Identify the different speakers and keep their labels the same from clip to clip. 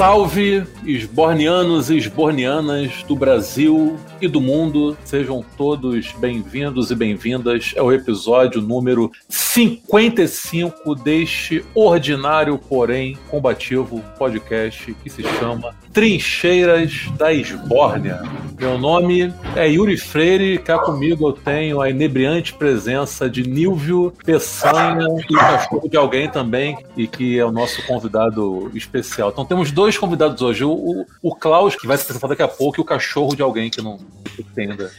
Speaker 1: Salve, esbornianos e esbornianas do Brasil e do mundo. Sejam todos bem-vindos e bem-vindas ao episódio número 55 deste ordinário, porém combativo podcast que se chama Trincheiras da Esbórnia. Meu nome é Yuri Freire cá comigo eu tenho a inebriante presença de Nilvio Peçanha e o cachorro de alguém também, e que é o nosso convidado especial. Então temos dois convidados hoje, o, o, o Klaus, que vai se apresentar daqui a pouco, e o cachorro de alguém que não entenda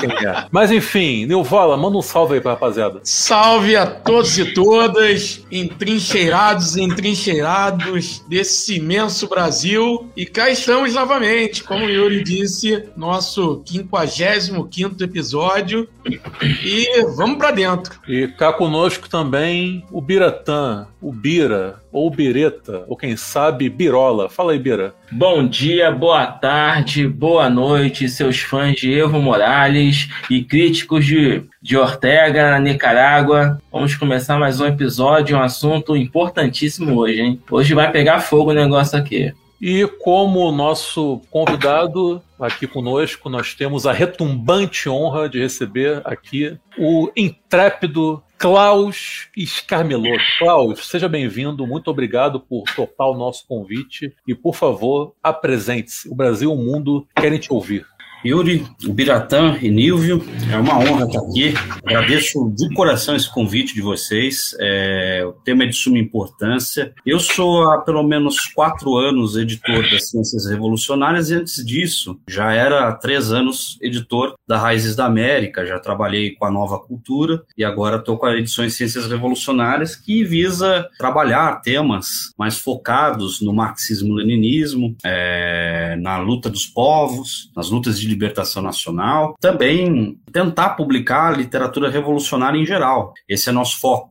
Speaker 1: quem é. Mas enfim, Nilvola, manda um salve aí pra rapaziada.
Speaker 2: Salve a todos e todas, entrincheirados e entrincheirados desse imenso Brasil. E cá estamos novamente, como o Yuri disse, nosso 55 episódio. E vamos para dentro.
Speaker 1: E cá conosco também o Biratã, o Bira, ou Bireta, ou quem sabe Birola. Fala aí, Bira.
Speaker 3: Bom dia, boa tarde, boa noite, seus fãs de Evo Morales e críticos de, de Ortega na Nicarágua. Vamos começar mais um episódio, um assunto importantíssimo hoje, hein? Hoje vai pegar fogo o negócio aqui.
Speaker 1: E como nosso convidado aqui conosco, nós temos a retumbante honra de receber aqui o intrépido Klaus Escarmeloto. Klaus, seja bem-vindo, muito obrigado por topar o nosso convite e, por favor, apresente-se. O Brasil e o mundo querem te ouvir.
Speaker 4: Yuri, Biratã e Nilvio, é uma honra estar aqui. Agradeço de coração esse convite de vocês. É, o tema é de suma importância. Eu sou há pelo menos quatro anos editor das Ciências Revolucionárias e antes disso já era há três anos editor da Raízes da América. Já trabalhei com a Nova Cultura e agora estou com a Edições Ciências Revolucionárias que visa trabalhar temas mais focados no marxismo-leninismo, é, na luta dos povos, nas lutas de libertação nacional, também tentar publicar literatura revolucionária em geral. Esse é nosso foco.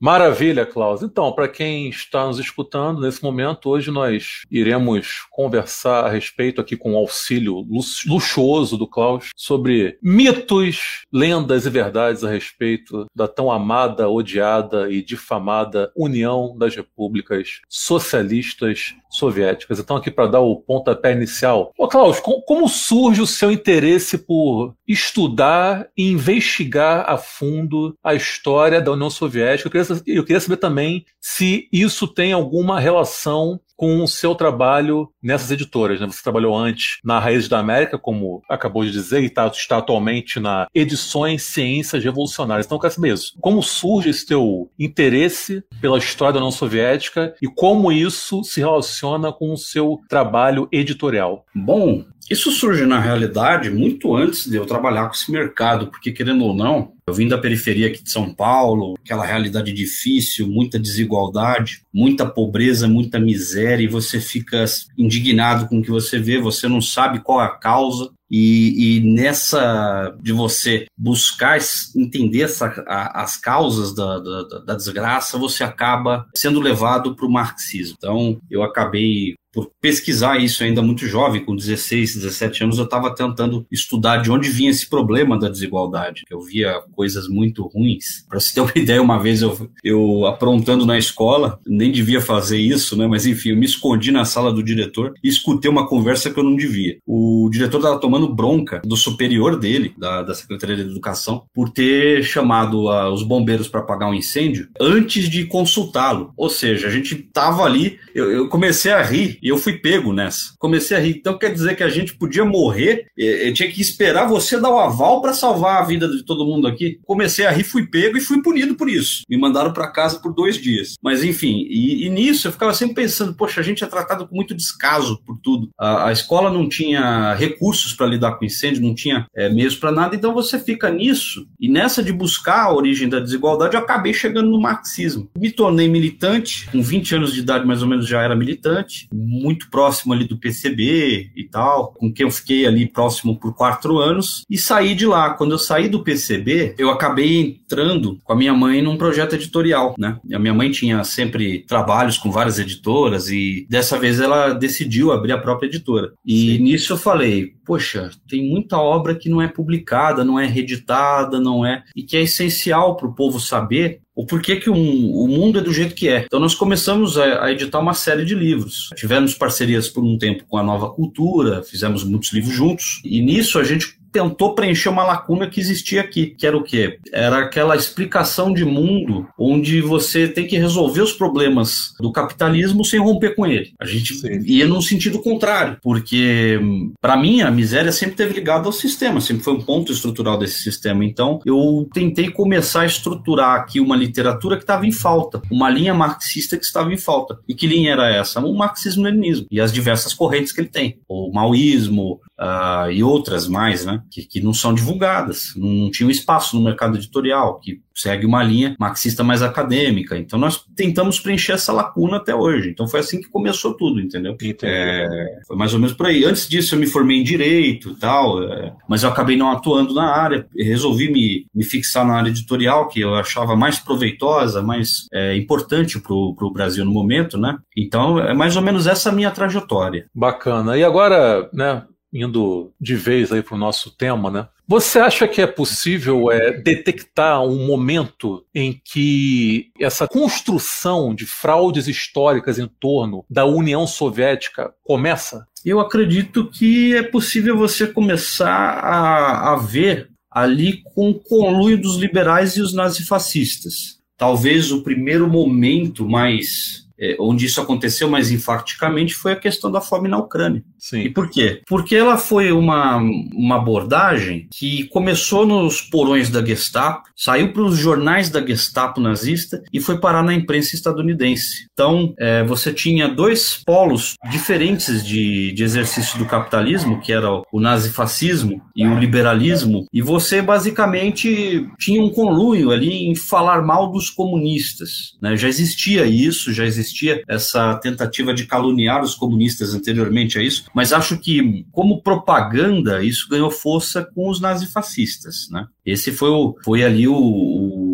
Speaker 1: Maravilha, Klaus. Então, para quem está nos escutando nesse momento, hoje nós iremos conversar a respeito aqui com o auxílio luxuoso do Klaus sobre mitos, lendas e verdades a respeito da tão amada, odiada e difamada União das Repúblicas Socialistas Soviéticas. Então, aqui para dar o pontapé inicial. Ô, Klaus, como surge o seu interesse por estudar e investigar a fundo a história da União Soviética? Eu queria saber também se isso tem alguma relação com o seu trabalho nessas editoras. Né? Você trabalhou antes na Raízes da América, como acabou de dizer, e tá, está atualmente na Edições Ciências Revolucionárias. Então eu quero saber isso. Como surge esse teu interesse pela história da União Soviética e como isso se relaciona com o seu trabalho editorial?
Speaker 4: Bom, isso surge na realidade muito antes de eu trabalhar com esse mercado, porque querendo ou não, eu vim da periferia aqui de São Paulo, aquela realidade difícil, muita desigualdade, muita pobreza, muita miséria, e você fica indignado com o que você vê, você não sabe qual é a causa, e, e, nessa de você buscar entender essa, a, as causas da, da, da, desgraça, você acaba sendo levado para o marxismo. Então, eu acabei por pesquisar isso ainda muito jovem, com 16, 17 anos, eu estava tentando estudar de onde vinha esse problema da desigualdade. Eu via coisas muito ruins. Para você ter uma ideia, uma vez eu, eu aprontando na escola, nem devia fazer isso, né? Mas enfim, eu me escondi na sala do diretor e escutei uma conversa que eu não devia. O diretor estava tomando bronca do superior dele, da, da Secretaria de Educação, por ter chamado uh, os bombeiros para apagar um incêndio antes de consultá-lo. Ou seja, a gente estava ali, eu, eu comecei a rir e eu fui pego nessa. Comecei a rir. Então quer dizer que a gente podia morrer, eu tinha que esperar você dar o aval para salvar a vida de todo mundo aqui. Comecei a rir, fui pego e fui punido por isso. Me mandaram para casa por dois dias. Mas enfim, e, e, nisso eu ficava sempre pensando, poxa, a gente é tratado com muito descaso por tudo. A, a escola não tinha recursos para lidar com incêndio, não tinha é, meios para nada, então você fica nisso. E nessa de buscar a origem da desigualdade, eu acabei chegando no marxismo. Me tornei militante, com 20 anos de idade mais ou menos já era militante, muito próximo ali do PCB e tal, com quem eu fiquei ali próximo por quatro anos, e saí de lá. Quando eu saí do PCB, eu acabei entrando com a minha mãe num projeto editorial, né? A minha mãe tinha sempre trabalhos com várias editoras e dessa vez ela decidiu abrir a própria editora. E Sim. nisso eu falei, poxa, tem muita obra que não é publicada, não é reeditada, não é. e que é essencial para o povo saber o porquê que o, o, mundo é do jeito que é. Então nós começamos a, a, editar uma série de livros. Tivemos parcerias por um tempo com a Nova Cultura, fizemos muitos livros juntos, e nisso a gente tentou preencher uma lacuna que existia aqui, que era o quê? Era aquela explicação de mundo onde você tem que resolver os problemas do capitalismo sem romper com ele. A gente Sim. ia num sentido contrário, porque para mim a miséria sempre teve ligada ao sistema, sempre foi um ponto estrutural desse sistema. Então eu tentei começar a estruturar aqui uma literatura que estava em falta, uma linha marxista que estava em falta. E que linha era essa? O marxismo-leninismo e as diversas correntes que ele tem, o maoísmo, uh, e outras mais, né, que, que não são divulgadas, não tinham espaço no mercado editorial, que segue uma linha marxista mais acadêmica. Então nós tentamos preencher essa lacuna até hoje. Então foi assim que começou tudo, entendeu? É, foi mais ou menos por aí. Antes disso eu me formei em direito, tal, é, mas eu acabei não atuando na área. Resolvi me, me fixar na área editorial que eu achava mais proveitosa, mais é, importante para o Brasil no momento, né? Então é mais ou menos essa minha trajetória.
Speaker 1: Bacana. E agora, né? Indo de vez aí para o nosso tema, né? Você acha que é possível é, detectar um momento em que essa construção de fraudes históricas em torno da União Soviética começa?
Speaker 4: Eu acredito que é possível você começar a, a ver ali com o conluio dos liberais e os nazifascistas. Talvez o primeiro momento mais é, onde isso aconteceu mais enfaticamente foi a questão da fome na Ucrânia.
Speaker 1: Sim.
Speaker 4: E por quê? Porque ela foi uma, uma abordagem que começou nos porões da Gestapo, saiu para os jornais da Gestapo nazista e foi parar na imprensa estadunidense. Então, é, você tinha dois polos diferentes de, de exercício do capitalismo, que era o nazifascismo e o liberalismo, e você basicamente tinha um conluio ali em falar mal dos comunistas. Né? Já existia isso, já existia essa tentativa de caluniar os comunistas anteriormente a isso, mas acho que, como propaganda, isso ganhou força com os nazifascistas. Né? Esse foi, o, foi ali o, o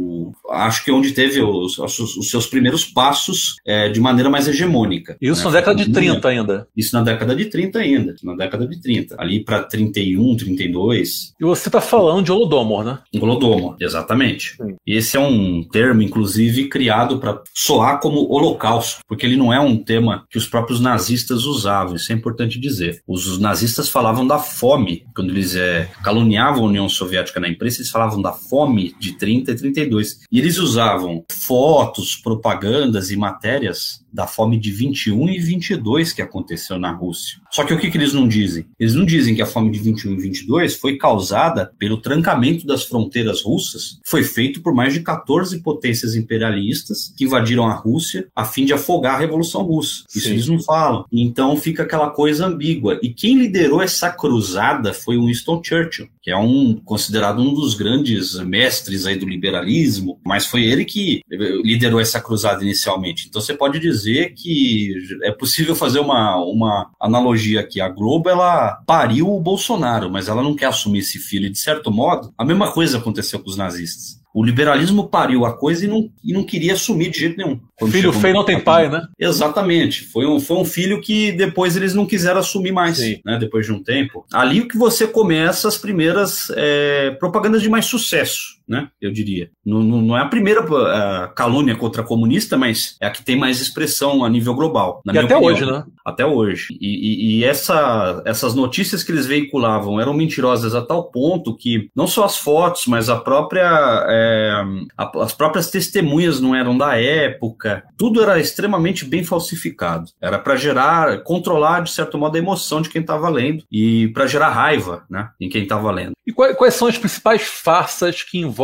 Speaker 4: acho que é onde teve os, os seus primeiros passos é, de maneira mais hegemônica.
Speaker 1: Isso né? na década de 30 ainda.
Speaker 4: Isso na década de 30 ainda, na década de 30. Ali para 31, 32.
Speaker 1: E você está falando de Holodomor, né?
Speaker 4: Holodomor, exatamente. Sim. Esse é um termo, inclusive, criado para soar como holocausto, porque ele não é um tema que os próprios nazistas usavam, isso é importante dizer. Os nazistas falavam da fome, quando eles é, caluniavam a União Soviética na imprensa, eles falavam da fome de 30 e 32. E eles usavam fotos, propagandas e matérias da fome de 21 e 22 que aconteceu na Rússia. Só que o que, que eles não dizem? Eles não dizem que a fome de 21 e 22 foi causada pelo trancamento das fronteiras russas, foi feito por mais de 14 potências imperialistas que invadiram a Rússia a fim de afogar a Revolução Russa. Isso Sim. eles não falam. Então fica aquela coisa ambígua. E quem liderou essa cruzada foi o Winston Churchill, que é um considerado um dos grandes mestres aí do liberalismo, mas foi ele que liderou essa cruzada inicialmente. Então você pode dizer dizer que é possível fazer uma, uma analogia aqui. A Globo, ela pariu o Bolsonaro, mas ela não quer assumir esse filho. E, de certo modo, a mesma coisa aconteceu com os nazistas. O liberalismo pariu a coisa e não, e não queria assumir de jeito nenhum.
Speaker 1: Filho feio não tem pai, né?
Speaker 4: Exatamente. Foi um, foi um filho que depois eles não quiseram assumir mais, né? Depois de um tempo. Ali que você começa as primeiras é, propagandas de mais sucesso né? Eu diria. Não, não é a primeira uh, calúnia contra comunista, mas é a que tem mais expressão a nível global.
Speaker 1: e até opinião. hoje, né?
Speaker 4: Até hoje. E, e, e, essa, essas notícias que eles veiculavam eram mentirosas a tal ponto que não só as fotos, mas a própria, é, a, as próprias testemunhas não eram da época. Tudo era extremamente bem falsificado. Era para gerar, controlar de certo modo a emoção de quem estava lendo e para gerar raiva, né? Em quem estava lendo.
Speaker 1: E quais, quais são as principais farsas que envolvem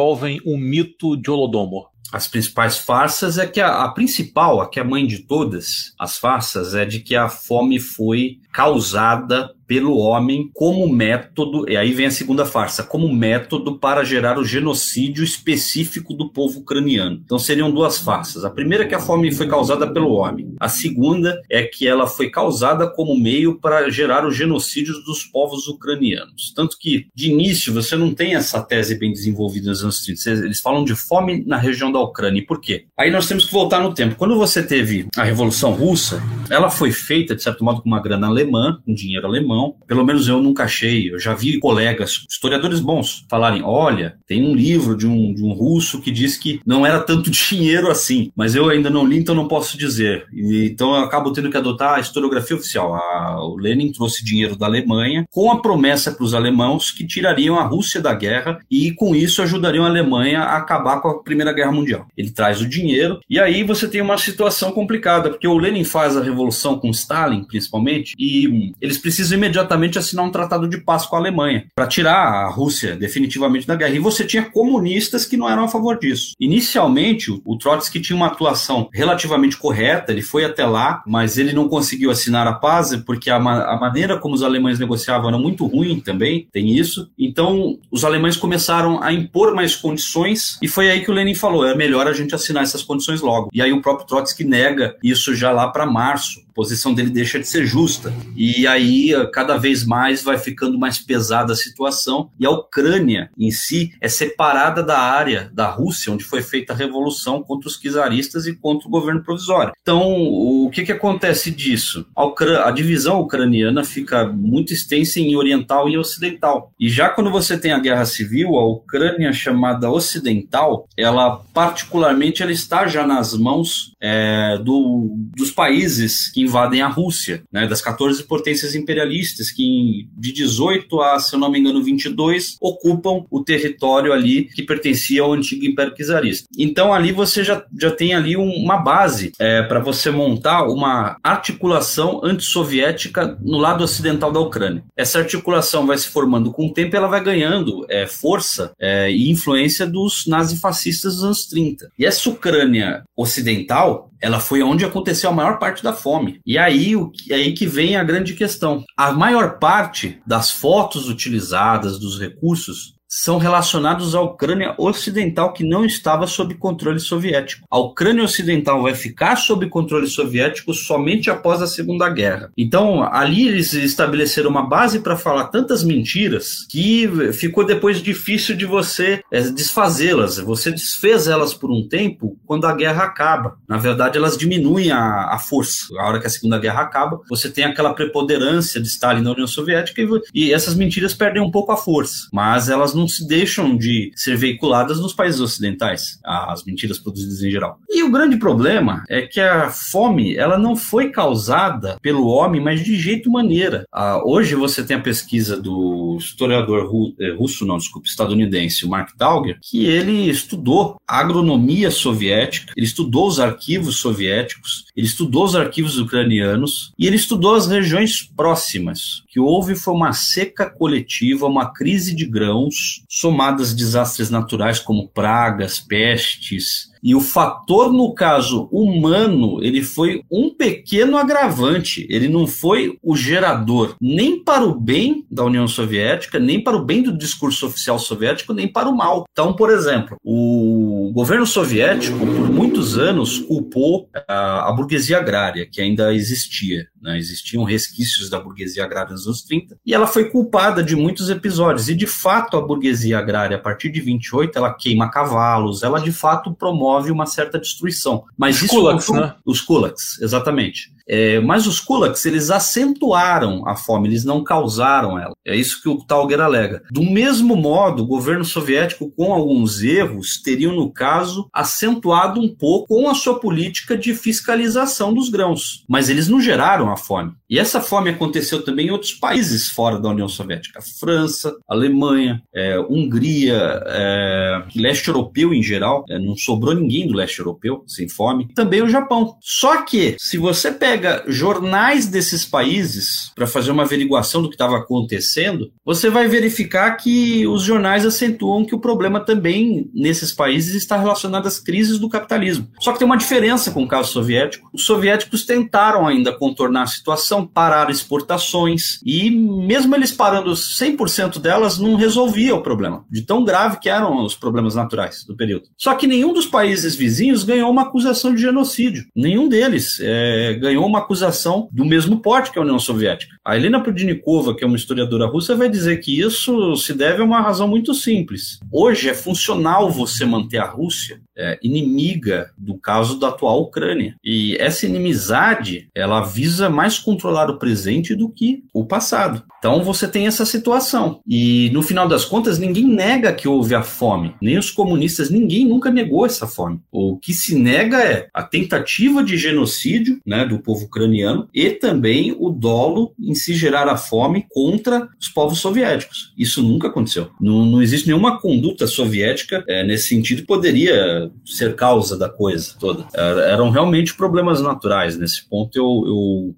Speaker 1: o mito de Holodomor?
Speaker 4: as principais farsas é que a, a, principal, a que é mãe de todas as farsas, é de que a fome foi causada pelo homem como método, e aí vem a segunda farsa, como método para gerar o genocídio específico do povo ucraniano. Então seriam duas farsas. A primeira é que a fome foi causada pelo homem. A segunda é que ela foi causada como meio para gerar o genocídio dos povos ucranianos. Tanto que, de início, você não tem essa tese bem desenvolvida nos anos 30. Eles falam de fome na região da Ucrânia. E por quê? Aí nós temos que voltar no tempo. Quando você teve a Revolução Russa, ela foi feita, de certo modo, com uma grana alemã, com dinheiro alemão. Pelo menos eu nunca achei. Eu já vi colegas, historiadores bons, falarem: olha, tem um livro de um, de um russo que diz que não era tanto dinheiro assim, mas eu ainda não li, então não posso dizer. E, então eu acabo tendo que adotar a historiografia oficial. A, o Lenin trouxe dinheiro da Alemanha com a promessa para os alemãos que tirariam a Rússia da guerra e com isso ajudariam a Alemanha a acabar com a Primeira Guerra Mundial. Ele traz o dinheiro e aí você tem uma situação complicada, porque o Lenin faz a revolução com Stalin, principalmente, e eles precisam imediatamente assinar um tratado de paz com a Alemanha para tirar a Rússia definitivamente da guerra. E você tinha comunistas que não eram a favor disso. Inicialmente, o Trotsky tinha uma atuação relativamente correta, ele foi até lá, mas ele não conseguiu assinar a paz porque a, ma a maneira como os alemães negociavam era muito ruim também, tem isso. Então, os alemães começaram a impor mais condições e foi aí que o Lenin falou: é melhor a gente assinar essas condições logo. E aí o próprio Trotsky nega isso já lá para março a posição dele deixa de ser justa. E aí, cada vez mais, vai ficando mais pesada a situação. E a Ucrânia, em si, é separada da área da Rússia, onde foi feita a revolução contra os czaristas e contra o governo provisório. Então, o que, que acontece disso? A, a divisão ucraniana fica muito extensa em oriental e ocidental. E já quando você tem a guerra civil, a Ucrânia chamada ocidental, ela particularmente ela está já nas mãos é, do, dos países que invadem a Rússia, né, das 14 potências imperialistas que de 18 a, se eu não me engano, 22 ocupam o território ali que pertencia ao antigo Império Czarista. Então ali você já, já tem ali um, uma base é, para você montar uma articulação antissoviética no lado ocidental da Ucrânia. Essa articulação vai se formando com o tempo, ela vai ganhando é, força é, e influência dos nazifascistas dos anos 30. E essa Ucrânia ocidental, ela foi onde aconteceu a maior parte da fome. E aí, o, aí que vem a grande questão. A maior parte das fotos utilizadas, dos recursos, são relacionados à Ucrânia Ocidental, que não estava sob controle soviético. A Ucrânia Ocidental vai ficar sob controle soviético somente após a Segunda Guerra. Então, ali eles estabeleceram uma base para falar tantas mentiras que ficou depois difícil de você é, desfazê-las. Você desfez elas por um tempo quando a guerra acaba. Na verdade, elas diminuem a, a força. A hora que a Segunda Guerra acaba, você tem aquela preponderância de Stalin na União Soviética e, e essas mentiras perdem um pouco a força. Mas elas não não se deixam de ser veiculadas nos países ocidentais, as mentiras produzidas em geral. E o grande problema é que a fome ela não foi causada pelo homem, mas de jeito maneira. Ah, hoje você tem a pesquisa do historiador ru, eh, russo, não, desculpa, estadunidense, o Mark Tauger, que ele estudou a agronomia soviética, ele estudou os arquivos soviéticos, ele estudou os arquivos ucranianos e ele estudou as regiões próximas. O que houve foi uma seca coletiva, uma crise de grãos somadas desastres naturais como pragas, pestes, e o fator, no caso humano, ele foi um pequeno agravante. Ele não foi o gerador nem para o bem da União Soviética, nem para o bem do discurso oficial soviético, nem para o mal. Então, por exemplo, o governo soviético, por muitos anos, culpou a, burguesia agrária, que ainda existia. Né? Existiam resquícios da burguesia agrária nos anos 30, e ela foi culpada de muitos episódios. E, de fato, a burguesia agrária, a partir de 28, ela queima cavalos, ela, de fato, promove promove uma certa destruição. Mas
Speaker 1: os
Speaker 4: isso
Speaker 1: kulaks, né?
Speaker 4: Os kulaks, exatamente. É, mas os kulaks, eles acentuaram a fome, eles não causaram ela. É isso que o Talger alega. Do mesmo modo, o governo soviético, com alguns erros, teriam, no caso, acentuado um pouco com a sua política de fiscalização dos grãos. Mas eles não geraram a fome. E essa fome aconteceu também em outros países fora da União Soviética. França, Alemanha, é, Hungria, é, leste europeu em geral. É, não sobrou ninguém do leste europeu sem fome. Também o Japão. Só que, se você pega jornais desses países para fazer uma averiguação do que estava acontecendo, você vai verificar que os jornais acentuam que o problema também nesses países está relacionado às crises do capitalismo. Só que tem uma diferença com o caso soviético. Os soviéticos tentaram ainda contornar a situação, parar exportações e mesmo eles parando 100% delas não resolvia o problema, de tão grave que eram os problemas naturais do período. Só que nenhum dos países países vizinhos ganhou uma acusação de genocídio. Nenhum deles é, ganhou uma acusação do mesmo porte que a União Soviética. A Helena Prudnikova, que é uma historiadora russa, vai dizer que isso se deve a uma razão muito simples. Hoje é funcional você manter a Rússia é, inimiga do caso da atual Ucrânia. E essa inimizade, ela visa mais controlar o presente do que o passado. Então você tem essa situação. E no final das contas, ninguém nega que houve a fome. Nem os comunistas, ninguém nunca negou essa fome. O que se nega é a tentativa de genocídio né, do povo ucraniano e também o dolo em se gerar a fome contra os povos soviéticos. Isso nunca aconteceu. Não, não existe nenhuma conduta soviética é, nesse sentido que poderia ser causa da coisa toda. Eram realmente problemas naturais. Nesse ponto, eu,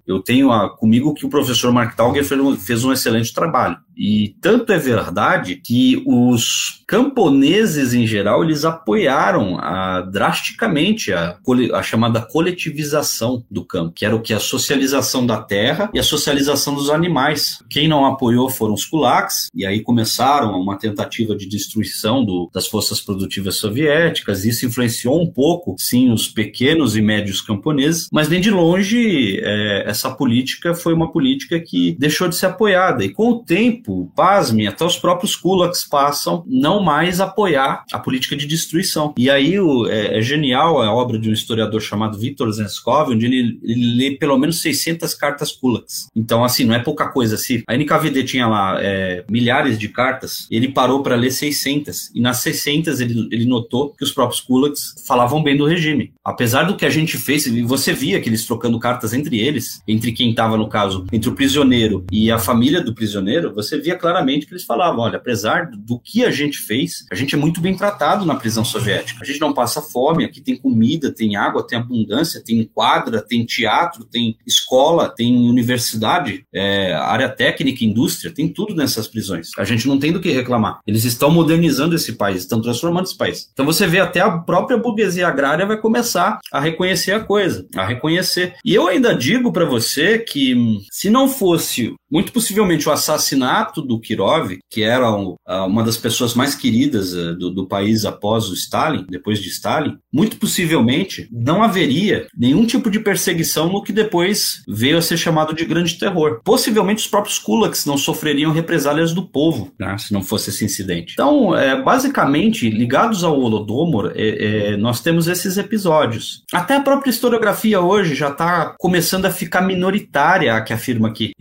Speaker 4: eu, eu tenho a, comigo que o professor Mark Tauger fez um excelente trabalho. E tanto é verdade que os camponeses em geral eles apoiaram a, drasticamente a, a, chamada coletivização do campo, que era o que a socialização da terra e a socialização dos animais. Quem não apoiou foram os kulaks e aí começaram uma tentativa de destruição do, das forças produtivas soviéticas. Isso influenciou um pouco, sim, os pequenos e médios camponeses, mas nem de longe é, essa política foi uma política que deixou de ser e com o tempo pasme, até os próprios kulaks passam não mais apoiar a política de destruição. E aí o, é, é, genial a obra de um historiador chamado Viktor Zenskov, onde ele, ele lê pelo menos 600 cartas kulaks. Então, assim, não é pouca coisa. Se a NKVD tinha lá é, milhares de cartas, ele parou para ler 600. E nas 600 ele, ele notou que os próprios kulaks falavam bem do regime. Apesar do que a gente fez, você via que eles trocando cartas entre eles, entre quem estava, no caso, entre o prisioneiro e a família do prisioneiro, você via claramente que eles falavam: olha, apesar do que a gente fez, a gente é muito bem tratado na prisão soviética. A gente não passa fome, aqui tem comida, tem água, tem abundância, tem quadra, tem teatro, tem escola, tem universidade, é, área técnica, indústria, tem tudo nessas prisões. A gente não tem do que reclamar. Eles estão modernizando esse país, estão transformando esse país. Então você vê até a própria burguesia agrária vai começar a reconhecer a coisa, a reconhecer. E eu ainda digo para você que se não fosse muito possivelmente o assassinato do Kirov, que era ah, uma das pessoas mais queridas ah, do, do, país após o Stalin, depois de Stalin, muito possivelmente não haveria nenhum tipo de perseguição no que depois veio a ser chamado de Grande Terror. Possivelmente os próprios kulaks não sofreriam represálias do povo, né, se não fosse esse incidente. Então, é, basicamente, ligados ao Holodomor, é, é, nós temos esses episódios. Até a própria historiografia hoje já está começando a ficar minoritária que afirma que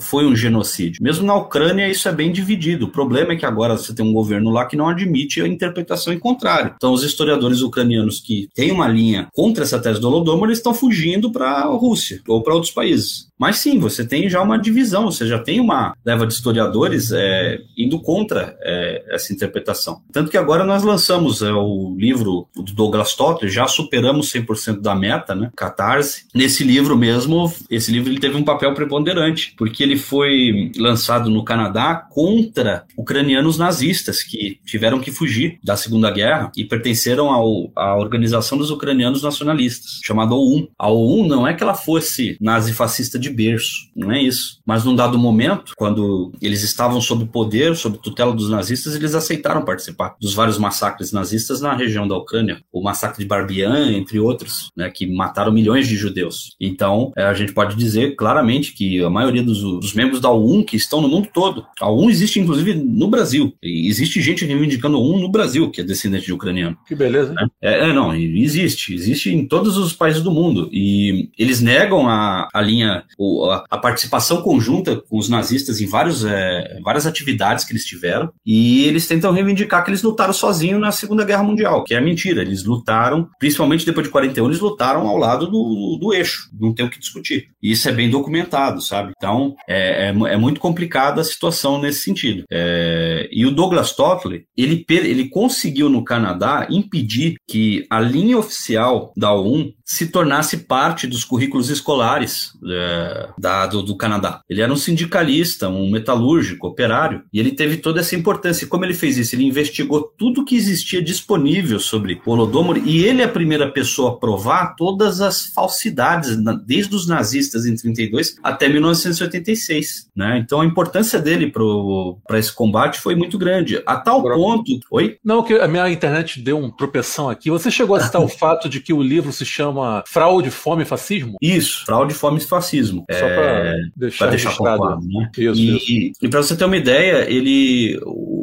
Speaker 4: foi foi um genocídio. Mesmo na Ucrânia, isso é bem dividido. O problema é que agora você tem um governo lá que não admite a interpretação em contrário. Então, os historiadores ucranianos que têm uma linha contra essa tese do Holodomor, eles estão fugindo para a Rússia ou para outros países. Mas sim, você tem já uma divisão, você já tem uma leva de historiadores é, indo contra é, essa interpretação. Tanto que agora nós lançamos é, o livro do Douglas Totter, já superamos 100% da meta, né? Catarse. Nesse livro mesmo, esse livro ele teve um papel preponderante, porque ele foi lançado no Canadá contra ucranianos nazistas que tiveram que fugir da Segunda Guerra e pertenceram ao, à organização dos ucranianos nacionalistas, chamada OUN. A OUN não é que ela fosse nazi-fascista de berço, não é isso. Mas num dado momento, quando eles estavam sob poder, sob tutela dos nazistas, eles aceitaram participar dos vários massacres nazistas na região da Ucrânia, o massacre de Barbian, entre outros, né, que mataram milhões de judeus. Então, é, a gente pode dizer claramente que a maioria dos, dos membros da OUN que estão no mundo todo, a OUN existe inclusive no Brasil, e existe gente reivindicando a OUN no Brasil, que é descendente de ucraniano.
Speaker 1: Que beleza.
Speaker 4: É, é, não, existe, existe em todos os países do mundo, e eles negam a, a linha a, participação conjunta com os nazistas em vários, é, várias atividades que eles tiveram, e eles tentam reivindicar que eles lutaram sozinhos na Segunda Guerra Mundial, que é mentira. Eles lutaram, principalmente depois de 41, eles lutaram ao lado do, do eixo, não tem o que discutir. E isso é bem documentado, sabe? Então, é, é, é muito complicada a situação nesse sentido. É, e o Douglas Toffler, ele, ele conseguiu no Canadá impedir que a linha oficial da ONU se tornasse parte dos currículos escolares é, da, do, do, Canadá. Ele era um sindicalista, um metalúrgico, operário, e ele teve toda essa importância. E como ele fez isso? Ele investigou tudo que existia disponível sobre o Holodomor e ele é a primeira pessoa a provar todas as falsidades, desde os nazistas em 32 até 1986. Né? Então a importância dele para esse combate foi muito grande. A tal ponto. Oi?
Speaker 1: Não, que a minha internet deu um tropeção aqui. Você chegou a citar o fato de que o livro se chama Fraude, Fome e Fascismo?
Speaker 4: Isso, Fraude, Fome e Fascismo.
Speaker 1: Só é... para deixar, deixar claro.
Speaker 4: Né? Isso, e, isso. e para você ter uma ideia, ele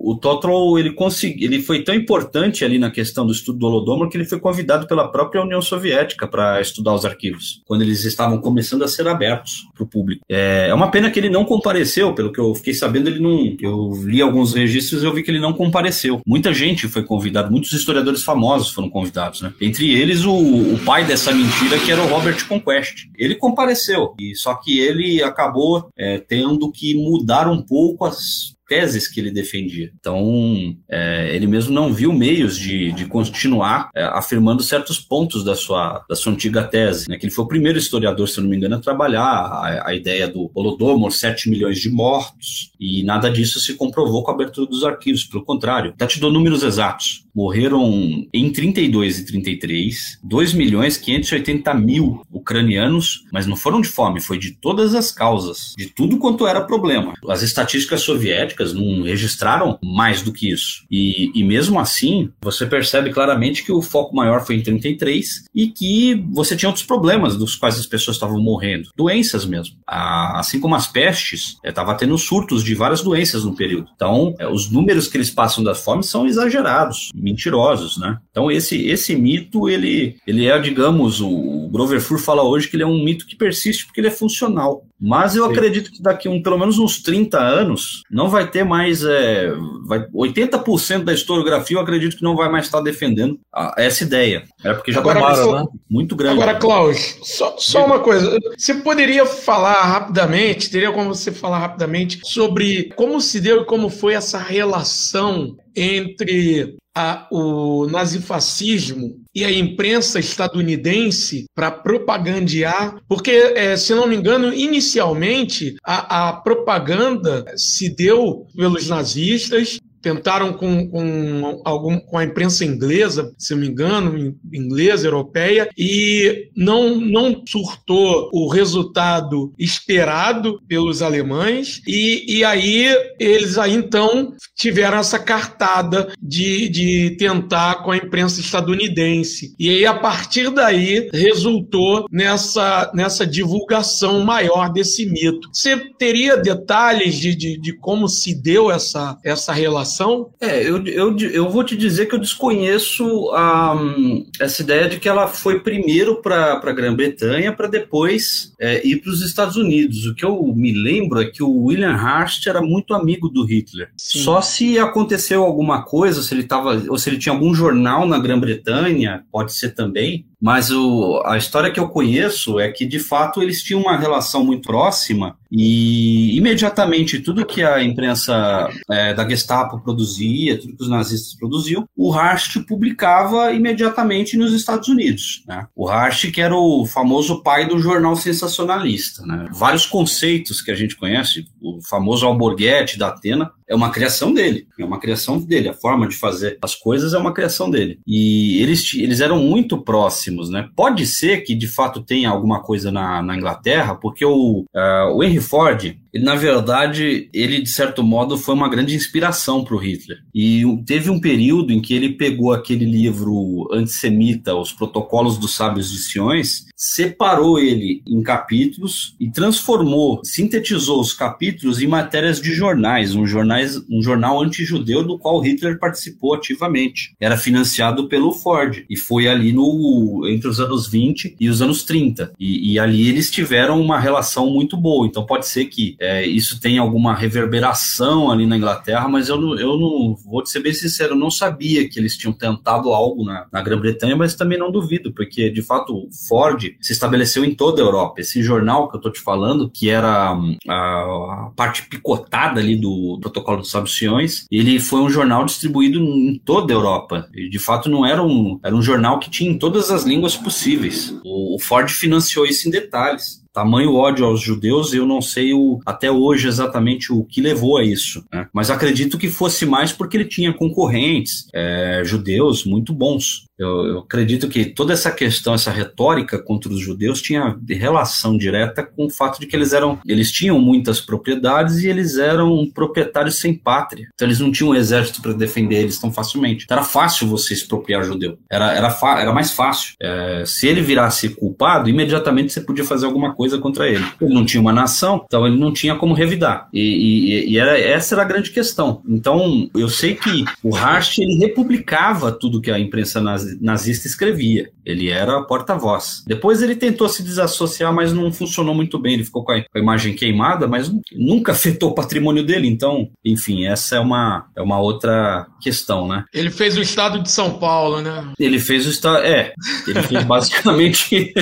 Speaker 4: o Totrol ele consegui, ele foi tão importante ali na questão do estudo do Holodomor que ele foi convidado pela própria União Soviética para estudar os arquivos, quando eles estavam começando a ser abertos para o público. É, é uma pena que ele não compareceu, pelo que eu fiquei sabendo, ele não. Eu li alguns registros e eu vi que ele não compareceu. Muita gente foi convidada, muitos historiadores famosos foram convidados, né? Entre eles o, o pai dessa mentira que era o Robert Conquest. Ele compareceu, e só que ele acabou é, tendo que mudar um pouco as teses que ele defendia. Então, é, ele mesmo não viu meios de, de continuar é, afirmando certos pontos da sua, da sua antiga tese. Né? Que ele foi o primeiro historiador, se não me engano, a trabalhar a, a ideia do Holodomor, 7 milhões de mortos, e nada disso se comprovou com a abertura dos arquivos. Pelo contrário, já te dou números exatos. Morreram em 32 e 33, 2 milhões 580 mil ucranianos, mas não foram de fome, foi de todas as causas, de tudo quanto era problema. As estatísticas soviéticas não registraram mais do que isso. E, e mesmo assim, você percebe claramente que o foco maior foi em 33 e que você tinha outros problemas dos quais as pessoas estavam morrendo. Doenças mesmo. assim como as pestes, estava é, tendo surtos de várias doenças no período. Então, é, os números que eles passam da fome são exagerados, mentirosos, né? Então, esse, esse mito, ele, ele é, digamos, o Grover Fur fala hoje que ele é um mito que persiste porque ele é funcional. Mas eu Sim. acredito que daqui um, pelo menos uns 30 anos não vai ter mais. É, vai, 80% da historiografia eu acredito que não vai mais estar defendendo a, essa ideia. É porque já
Speaker 2: agora,
Speaker 4: tomaram,
Speaker 2: né? Muito grande. Agora, Klaus, só, só uma coisa. Você poderia falar rapidamente, teria como você falar rapidamente sobre como se deu e como foi essa relação entre a, o nazifascismo e a imprensa estadunidense para propagandear, porque, é, se não me engano, inicialmente a, a propaganda se deu pelos nazistas tentaram com, com, algum, com a imprensa inglesa, se não me engano, inglesa, europeia, e não, não surtou o resultado esperado pelos alemães, e, e aí eles aí então tiveram essa cartada de, de tentar com a imprensa estadunidense. E aí, a partir daí, resultou nessa, nessa divulgação maior desse mito. Você teria detalhes de, de, de como se deu essa, essa relação? Relação?
Speaker 4: É, eu, eu, eu vou te dizer que eu desconheço um, essa ideia de que ela foi primeiro para a Grã-Bretanha para depois é, ir para os Estados Unidos. O que eu me lembro é que o William Hart era muito amigo do Hitler. Sim. Só se aconteceu alguma coisa, se ele tava, ou se ele tinha algum jornal na Grã-Bretanha, pode ser também, mas o, a história que eu conheço é que, de fato, eles tinham uma relação muito próxima e, imediatamente, tudo que a imprensa é, da Gestapo produzia, tudo que os nazistas produziam, o Harst publicava imediatamente nos Estados Unidos. Né? O Harst, que era o famoso pai do jornal sensacionalista. Né? Vários conceitos que a gente conhece, o famoso alborguete da Atena, é uma criação dele, é uma criação dele. A forma de fazer as coisas é uma criação dele. E eles, eles eram muito próximos, né? Pode ser que de fato tenha alguma coisa na, na Inglaterra, porque o, uh, o Henry Ford, ele, na verdade, ele, de certo modo, foi uma grande inspiração para o Hitler. E teve um período em que ele pegou aquele livro antissemita, Os Protocolos dos Sábios de Siões, separou ele em capítulos e transformou, sintetizou os capítulos em matérias de jornais, um, jornais, um jornal anti-judeu do qual Hitler participou ativamente. Era financiado pelo Ford e foi ali no entre os anos 20 e os anos 30. E, e ali eles tiveram uma relação muito boa. Então pode ser que é, isso tem alguma reverberação ali na Inglaterra, mas eu não, eu não vou te ser bem sincero, eu não sabia que eles tinham tentado algo na, na Grã-Bretanha, mas também não duvido, porque de fato Ford se estabeleceu em toda a Europa. Esse jornal que eu tô te falando, que era hum, a, a parte picotada ali do protocolo dos Sabuciões, ele foi um jornal distribuído em toda a Europa. E de fato não era um, era um jornal que tinha em todas as línguas possíveis. O, o Ford financiou isso em detalhes tamanho ódio aos judeus, eu não sei o, até hoje exatamente o que levou a isso. Né? Mas acredito que fosse mais porque ele tinha concorrentes é, judeus muito bons. Eu, eu, acredito que toda essa questão, essa retórica contra os judeus tinha relação direta com o fato de que eles eram, eles tinham muitas propriedades e eles eram proprietários sem pátria. Então eles não tinham um exército para defender eles tão facilmente. Então, era fácil você expropriar judeu. Era, era, era mais fácil. É, se ele virasse culpado, imediatamente você podia fazer alguma coisa contra ele. Ele não tinha uma nação, então ele não tinha como revidar. E, e, e era, essa era a grande questão. Então eu sei que o Harst ele republicava tudo que a imprensa nazi nazista escrevia. Ele era porta-voz. Depois ele tentou se desassociar, mas não funcionou muito bem. Ele ficou com a, com a imagem queimada, mas nunca afetou o patrimônio dele. Então, enfim, essa é uma, é uma outra questão, né?
Speaker 2: Ele fez o estado de São Paulo, né?
Speaker 4: Ele fez o estado. É, ele fez basicamente.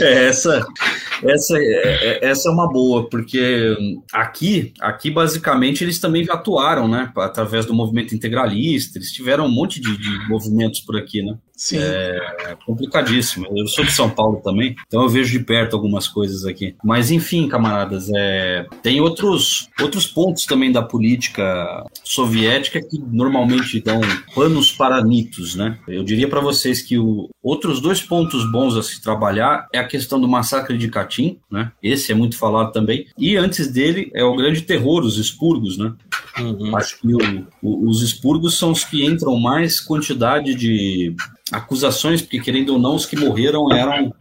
Speaker 4: é, essa, essa, é, é, essa é uma boa, porque aqui, aqui basicamente eles também atuaram, né? Através do movimento integralista, eles tiveram um monte de, de movimentos por aqui, né?
Speaker 2: Sim.
Speaker 4: É complicadíssimo. Eu sou de São Paulo também, então eu vejo de perto algumas coisas aqui. Mas enfim, camaradas, é... tem outros, outros pontos também da política soviética que normalmente dão panos para mitos, né? Eu diria para vocês que o... outros dois pontos bons a se trabalhar é a questão do massacre de Katyn, né? Esse é muito falado também. E antes dele é o grande terror, os expurgos, né? Uhum. Acho que o, o, os expurgos são os que entram mais quantidade de acusações, porque querendo ou não, os que morreram eram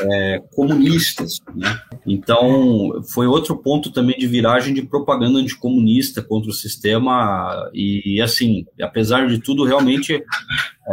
Speaker 4: é, comunistas. Né? Então, foi outro ponto também de viragem de propaganda anticomunista contra o sistema. E, assim, apesar de tudo, realmente é,